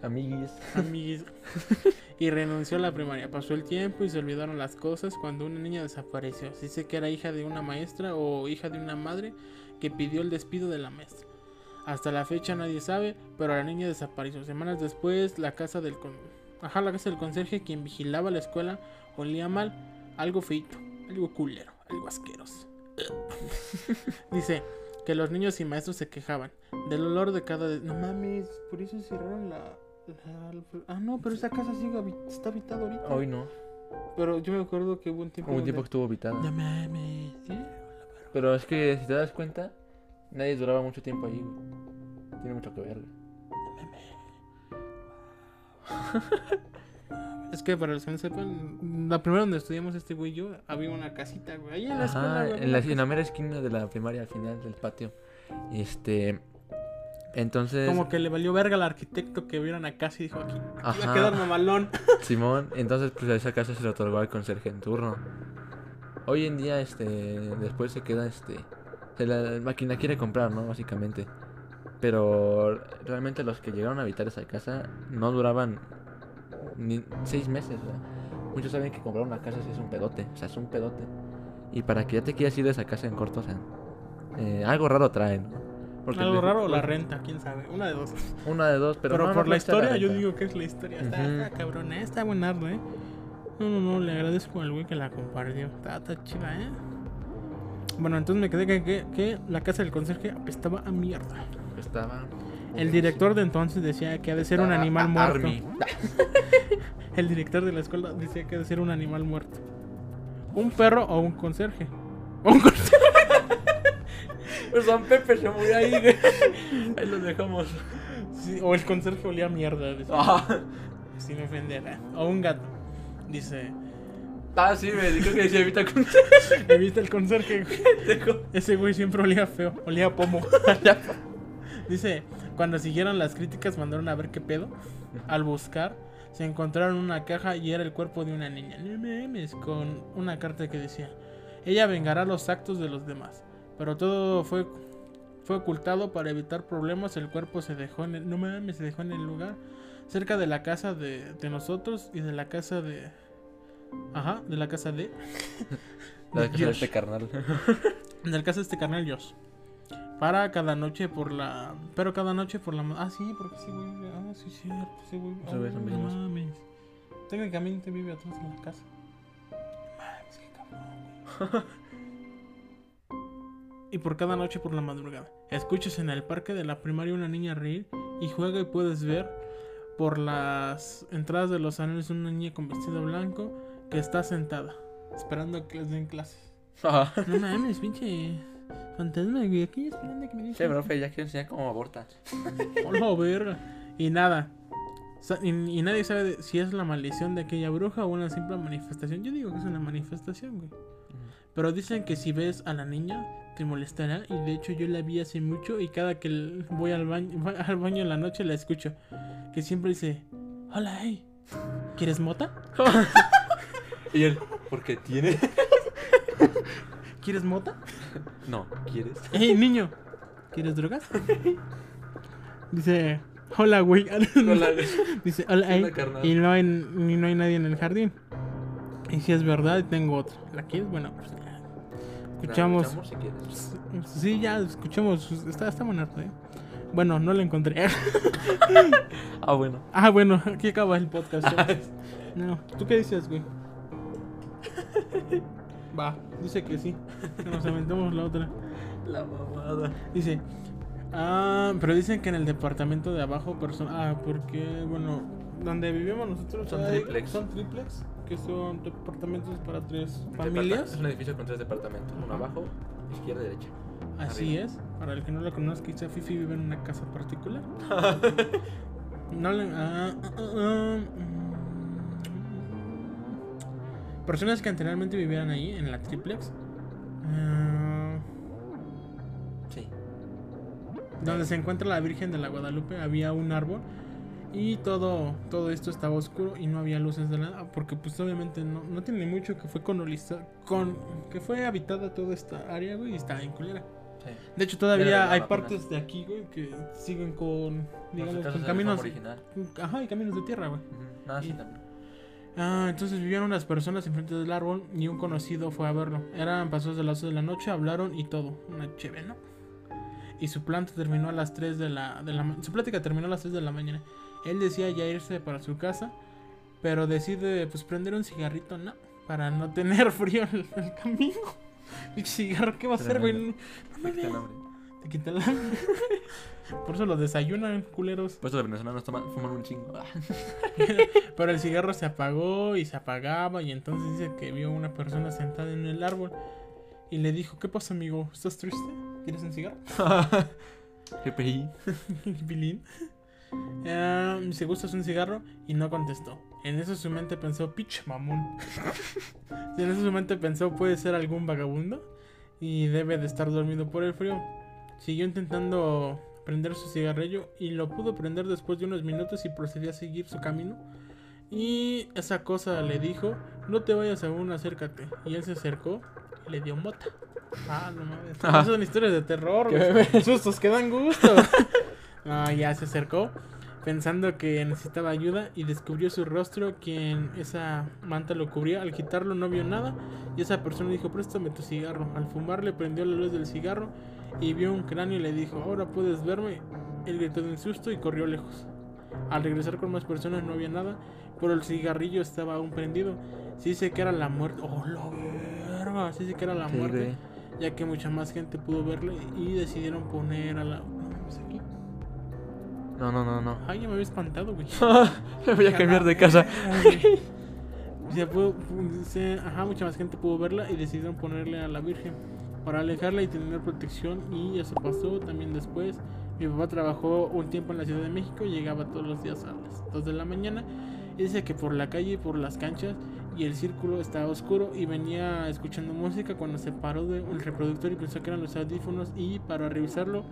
Amiguis. amiguis. (laughs) Y renunció a la primaria. Pasó el tiempo y se olvidaron las cosas cuando una niña desapareció. Se dice que era hija de una maestra o hija de una madre que pidió el despido de la maestra. Hasta la fecha nadie sabe, pero la niña desapareció. Semanas después, la casa del con... Ajá, la casa del conserje, quien vigilaba la escuela, olía mal, algo feito, algo culero, algo asqueroso. (laughs) Dice que los niños y maestros se quejaban del olor de cada... No mames, por eso cerraron la... Ah, no, pero esa casa sigue está habitada ahorita. Hoy no. Pero yo me acuerdo que hubo un tiempo. Hubo un tiempo que estuvo habitada. No mames. ¿sí? Pero es que si te das cuenta, nadie duraba mucho tiempo ahí, güey. Tiene mucho que ver, güey. (laughs) Es que para los que no sepan, la primera donde estudiamos este güey y yo, había una casita, güey. Ahí en la escuela, güey, en la mera esquina de la primaria, al final del patio. Este. Entonces. Como que le valió verga al arquitecto que vieron a casa y dijo aquí, aquí va a quedar mamalón. (laughs) Simón, entonces pues a esa casa se le otorgó al conserje en turno. Hoy en día, este, después se queda, este, se la máquina quiere comprar, ¿no? Básicamente. Pero realmente los que llegaron a habitar esa casa no duraban ni seis meses, ¿verdad? Muchos saben que comprar una casa sí es un pedote, o sea, es un pedote. Y para que ya te quieras ir de esa casa en corto, o sea, eh, algo raro traen, ¿no? Porque Algo raro o la renta, quién sabe. Una de dos. Una de dos, pero, Pero, no, por no la historia, yo digo que es la historia. Está, Ujú. está cabrona, ¿eh? está buenardo, ¿eh? No, no, no, le agradezco al güey que la compartió. Está, está chida, ¿eh? Bueno, entonces me quedé que, que, que la casa del conserje apestaba a mierda. Estaba. El director de entonces decía que ha de ser un animal muerto. (laughs) El director de la escuela decía que ha de ser un animal muerto. Un perro o un conserje. O un conserje. Pues San Pepe se murió ahí, güey. (laughs) Ahí lo dejamos. Sí, o el conserje olía a mierda. Ah. Sin ofender. ¿eh? O un gato. Dice. Ah, sí, me dijo que decía evita el conserje. (laughs) Evita el conserje, güey. Ese güey siempre olía feo, olía a pomo. Dice, cuando siguieron las críticas mandaron a ver qué pedo. Al buscar, se encontraron una caja y era el cuerpo de una niña. Con una carta que decía, ella vengará los actos de los demás. Pero todo fue, fue ocultado para evitar problemas. El cuerpo se dejó en el, no mames, se dejó en el lugar cerca de la casa de, de nosotros y de la casa de... Ajá, de la casa de... (laughs) La de casa de este carnal. (laughs) En el caso de este carnal Josh. Para cada noche por la. Pero cada noche por la. Ah, sí, porque sí, güey. Ah, sí, cierto. Sí, güey son Ah, no mames. Técnicamente vive atrás de la casa. Mames, qué cabrón, güey. (laughs) Y por cada noche por la madrugada. Escuchas en el parque de la primaria una niña reír y juega y puedes ver por las entradas de los salones una niña con vestido blanco que está sentada, esperando a que les den clases. Ah. No mames, pinche fantasma, güey. Aquí esperando que me Che, digan. profe, ya quiero enseñar cómo abortan. Hola, verga. Y nada. Y, y nadie sabe de- si es la maldición de aquella bruja o una simple manifestación. Yo digo que es una manifestación, güey. Pero dicen que si ves a la niña, te molestará. Y de hecho, yo la vi hace mucho. Y cada que voy al baño, (laughs) al baño en la noche, la escucho. Que siempre dice: Hola, hey. ¿Quieres mota? (laughs) Y él, ¿por qué tiene? (laughs) ¿Quieres mota? No, ¿quieres? ¡Ey, niño! ¿Quieres drogas? Dice, hola, güey. Hola. Dice, hola, ey, Hola, carnal. Y no hay, y no hay nadie en el jardín. Y si es verdad, tengo otra. ¿La quieres? Bueno, pues Escuchamos. ¿La si quieres? Sí, ya escuchamos. Está, está buena, ¿eh? Bueno, no la encontré. (laughs) Ah, bueno. ah, bueno, aquí acaba el podcast. ¿eh? No, ¿tú qué dices, güey? (laughs) Va, dice que sí. Nos aventamos la otra. La mamada. Dice, ah, pero dicen que en el departamento de abajo, persona, ah, porque, bueno, donde vivimos nosotros Son hay- triplex. son triplex, que son departamentos para tres Es familias. un edificio con tres departamentos. Uno abajo, izquierda y derecha. Así arriba. es. Para el que no lo conozca, quizá Fifi vive en una casa particular. (laughs) no le, ah, ah, ah, mm. Personas que anteriormente vivieran ahí, en la triplex. Sí. donde se encuentra la Virgen de la Guadalupe había un árbol y todo todo esto estaba oscuro y no había luces de nada porque pues obviamente no, no tiene mucho que fue colonizada con que fue habitada toda esta área güey y está en culera Sí. de hecho todavía hay partes de aquí güey que siguen con digamos con caminos original. ajá y caminos de tierra güey Ujú. Nada, sí, Y- también. Ah, entonces vivían unas personas enfrente del árbol y un conocido fue a verlo. Eran pasados de las 12 de la noche, hablaron y todo. Una chévere, ¿no? Y su planta terminó a las 3 de la, de la Su plática terminó a las 3 de la mañana. Él decía ya irse para su casa, pero decide pues prender un cigarrito, ¿no? Para no tener (laughs) frío en el, camino. ¿Y cigarro qué va a hacer, güey? No, Me quita el hambre. Te quita el hambre. (laughs) Por eso lo desayunan, culeros. Por eso los venezolanos toman, fuman un chingo. (laughs) Pero el cigarro se apagó y se apagaba y entonces dice que vio una persona sentada en el árbol y le dijo, ¿qué pasa amigo? ¿Estás triste? ¿Quieres un cigarro? GPI. Pilín. Ah, dice, ¿gustas un cigarro? Y no contestó. En eso su mente pensó, pitch mamón. (laughs) en eso su mente pensó, puede ser algún vagabundo y debe de estar dormido por el frío. Siguió intentando prender su cigarrillo y lo pudo prender después de unos minutos y procedió a seguir su camino. Y esa cosa le dijo, no te vayas aún, acércate. Y él se acercó y le dio mota. Ah, no mames. (laughs) Esas son historias de terror. Sustos que dan gusto. (laughs) No, ya se acercó pensando que necesitaba ayuda y descubrió su rostro quien esa manta lo cubría. Al quitarlo no vio nada y esa persona dijo préstame tu cigarro. Al fumar le prendió la luz del cigarro y vio un cráneo y le dijo ahora puedes verme. Él gritó de un susto y corrió lejos. Al regresar con más personas no había nada, pero el cigarrillo estaba aún prendido. Se dice que era la muerte. ¡Oh, la verga! Se dice que era la Sí, muerte ya que mucha más gente pudo verle y decidieron poner a la... No. No, no, no. Ay, ya me había espantado, güey. (laughs) Me voy a cambiar de casa. Se pudo, se- ajá, mucha más gente pudo verla y decidieron ponerle a la Virgen para alejarla y tener protección y eso pasó también después. Mi papá trabajó un tiempo en la Ciudad de México y llegaba todos los días a las 2 de la mañana y dice que por la calle y por las canchas y el círculo estaba oscuro y venía escuchando música cuando se paró del reproductor y pensó que eran los audífonos y para revisarlo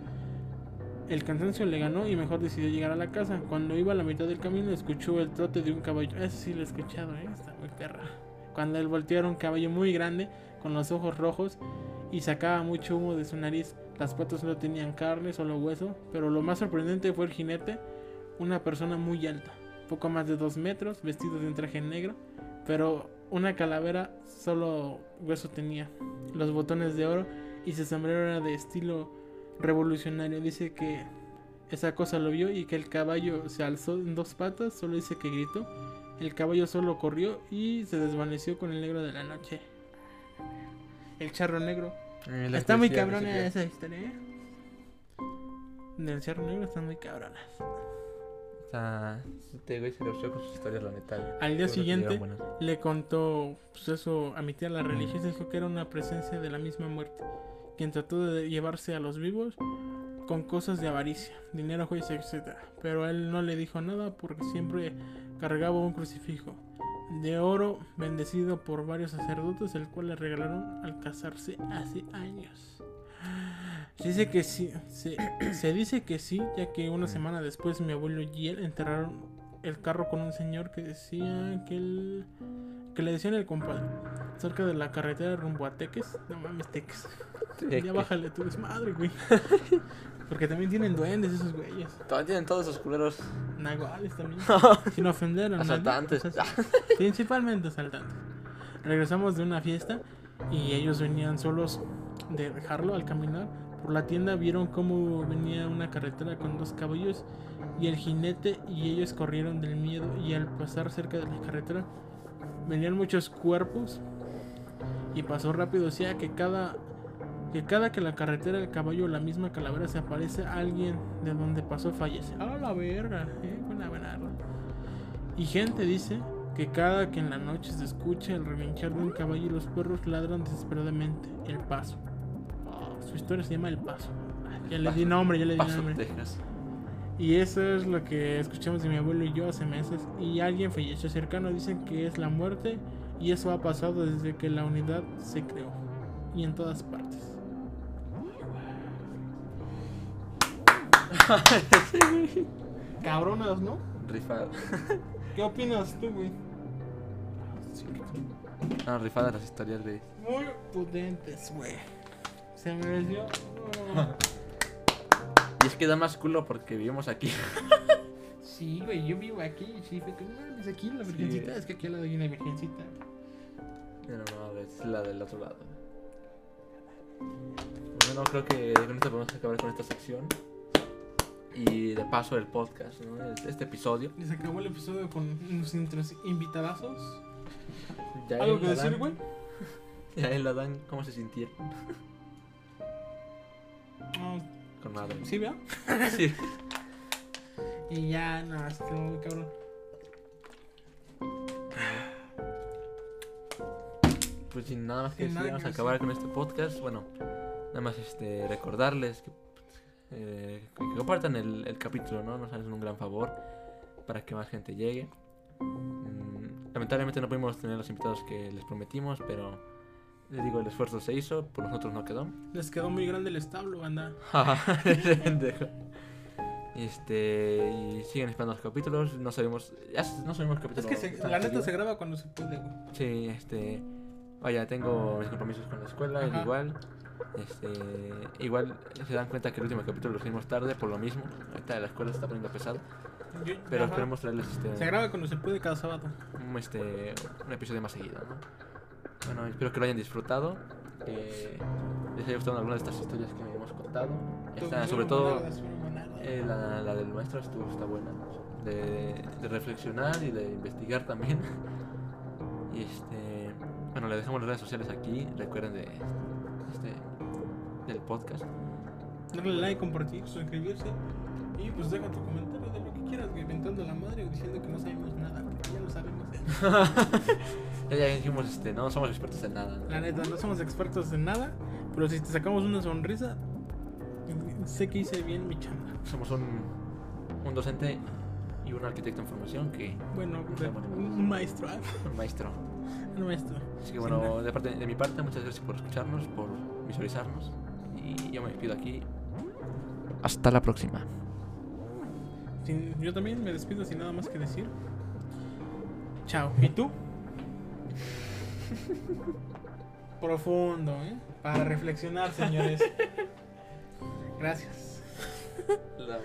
el cansancio le ganó y mejor decidió llegar a la casa. Cuando iba a la mitad del camino escuchó el trote de un caballo. Eso sí lo he escuchado, ¿eh? está muy perra. Cuando él volteó un caballo muy grande con los ojos rojos y sacaba mucho humo de su nariz. Las patas no tenían carne, solo hueso, pero lo más sorprendente fue el jinete, una persona muy alta, poco más de dos metros, vestido de un traje negro, pero una calavera solo hueso tenía, los botones de oro y su sombrero era de estilo revolucionario. Dice que esa cosa lo vio y que el caballo se alzó en dos patas, solo dice que gritó. El caballo solo corrió y se desvaneció con el negro de la noche. El charro negro. Eh, Está muy cabrona esa historia, ¿eh? Del charro negro están muy cabronas. Este güey se lució con sus historias, la neta. Al día siguiente le contó pues eso a mi tía la religiosa dijo que era una presencia de la misma muerte quien trató de llevarse a los vivos con cosas de avaricia dinero joyas etc pero él no le dijo nada porque siempre cargaba un crucifijo de oro bendecido por varios sacerdotes el cual le regalaron al casarse hace años. Se dice que sí se, dice que sí ya que una semana después mi abuelo y él enterraron el carro con un señor que decía que que le decían el compadre cerca de la carretera rumbo a Teques. No mames Teques. Teques. ya bájale tu desmadre güey. (laughs) Porque también tienen duendes esos güeyes. Todavía tienen todos esos culeros. Nahuales también. (laughs) Sin ofender a nadie, asaltantes. o sea, (laughs) principalmente asaltantes. Regresamos de una fiesta y ellos venían solos de dejarlo al caminar. Por la tienda vieron cómo venía una carretera con dos caballos y el jinete y ellos corrieron del miedo y al pasar cerca de la carretera venían muchos cuerpos y pasó rápido decía que cada que cada que la carretera el caballo o la misma calavera se aparece alguien de donde pasó fallece a la verga eh, buena rola. y gente dice que cada que en la noche se escucha el relinchar de un caballo y los perros ladran desesperadamente el paso Oh, su historia se llama el paso Ah, ya le di nombre ya le di Paso, nombre Texas. y eso es lo que escuchamos de mi abuelo y yo hace meses. Y alguien falleció cercano, dicen que es la muerte. Y eso ha pasado desde que la unidad se creó. Y en todas partes. (laughs) Cabronas, ¿no? Rifada. (laughs) ¿Qué opinas tú, güey? No, rifadas las historias, güey. Muy pudentes, güey. Se mereció. Oh. (laughs) Y es que da más culo porque vivimos aquí. Sí, güey, yo vivo aquí. Sí, no mames, aquí la virgencita. güey. es que aquí al lado hay una virgencita. No, no, no, es la del otro lado. Bueno, creo que con esto podemos acabar con esta sección. Y de paso el podcast, ¿no? Este- Este episodio. Y se acabó el episodio con nuestros invitadazos. ¿Algo que decir, güey? (laughs) Ya él la dan, ¿cómo se sintieron? (laughs) Ah, Con madre. sí, vea. (laughs) Sí. Y ya, no, quedó muy cabrón. Pues sin nada más que decir, vamos a acabar con este podcast. Bueno, nada más este recordarles que, eh, que compartan el, el capítulo, ¿no? Nos hacen un gran favor para que más gente llegue. Mm, lamentablemente no pudimos tener los invitados que les prometimos, pero les digo, el esfuerzo se hizo, por nosotros no quedó. Les quedó muy grande el establo, anda. (laughs) Este, y siguen esperando los capítulos. No sabemos, ya no sabemos Es capítulos. que se- la neta se graba cuando se puede, güey. Sí, este. Vaya, tengo mis compromisos con la escuela, Ajá. igual. Este. Igual se dan cuenta que el último capítulo lo hicimos tarde por lo mismo. Ahorita la escuela se está poniendo pesado. Yo- Pero ajá. esperemos traerles este. Se graba cuando se puede cada sábado. un, este, un episodio más seguido, ¿no? Bueno, espero que lo hayan disfrutado. Que les haya gustado alguna de estas historias que hemos contado. Esta, sobre todo. Eh, la, la del maestro estuvo, está buena. De, de reflexionar y de investigar también. (laughs) Y este. Bueno, le dejamos las redes sociales aquí. Recuerden de este del podcast. Darle like, compartir, suscribirse. Y pues deja tu comentario de lo que quieras. Inventando la madre o diciendo que no sabemos nada. Porque ya lo sabemos. (laughs) Ya, ya dijimos, este, no somos expertos en nada. ¿no? La neta, no somos expertos en nada. Pero si te sacamos una sonrisa, sé que hice bien mi chamba. Somos un, un docente y un arquitecto en formación que Bueno, No sabemos ni un (laughs) un maestro. un maestro. Así que bueno, de, parte, de mi parte, muchas gracias por escucharnos, por visualizarnos. Y yo me despido aquí. Hasta la próxima. Sin- yo también me despido sin nada más que decir. Chao. ¿Y tú? (laughs) Profundo, ¿eh? Para reflexionar, señores. (laughs) Gracias. (laughs) La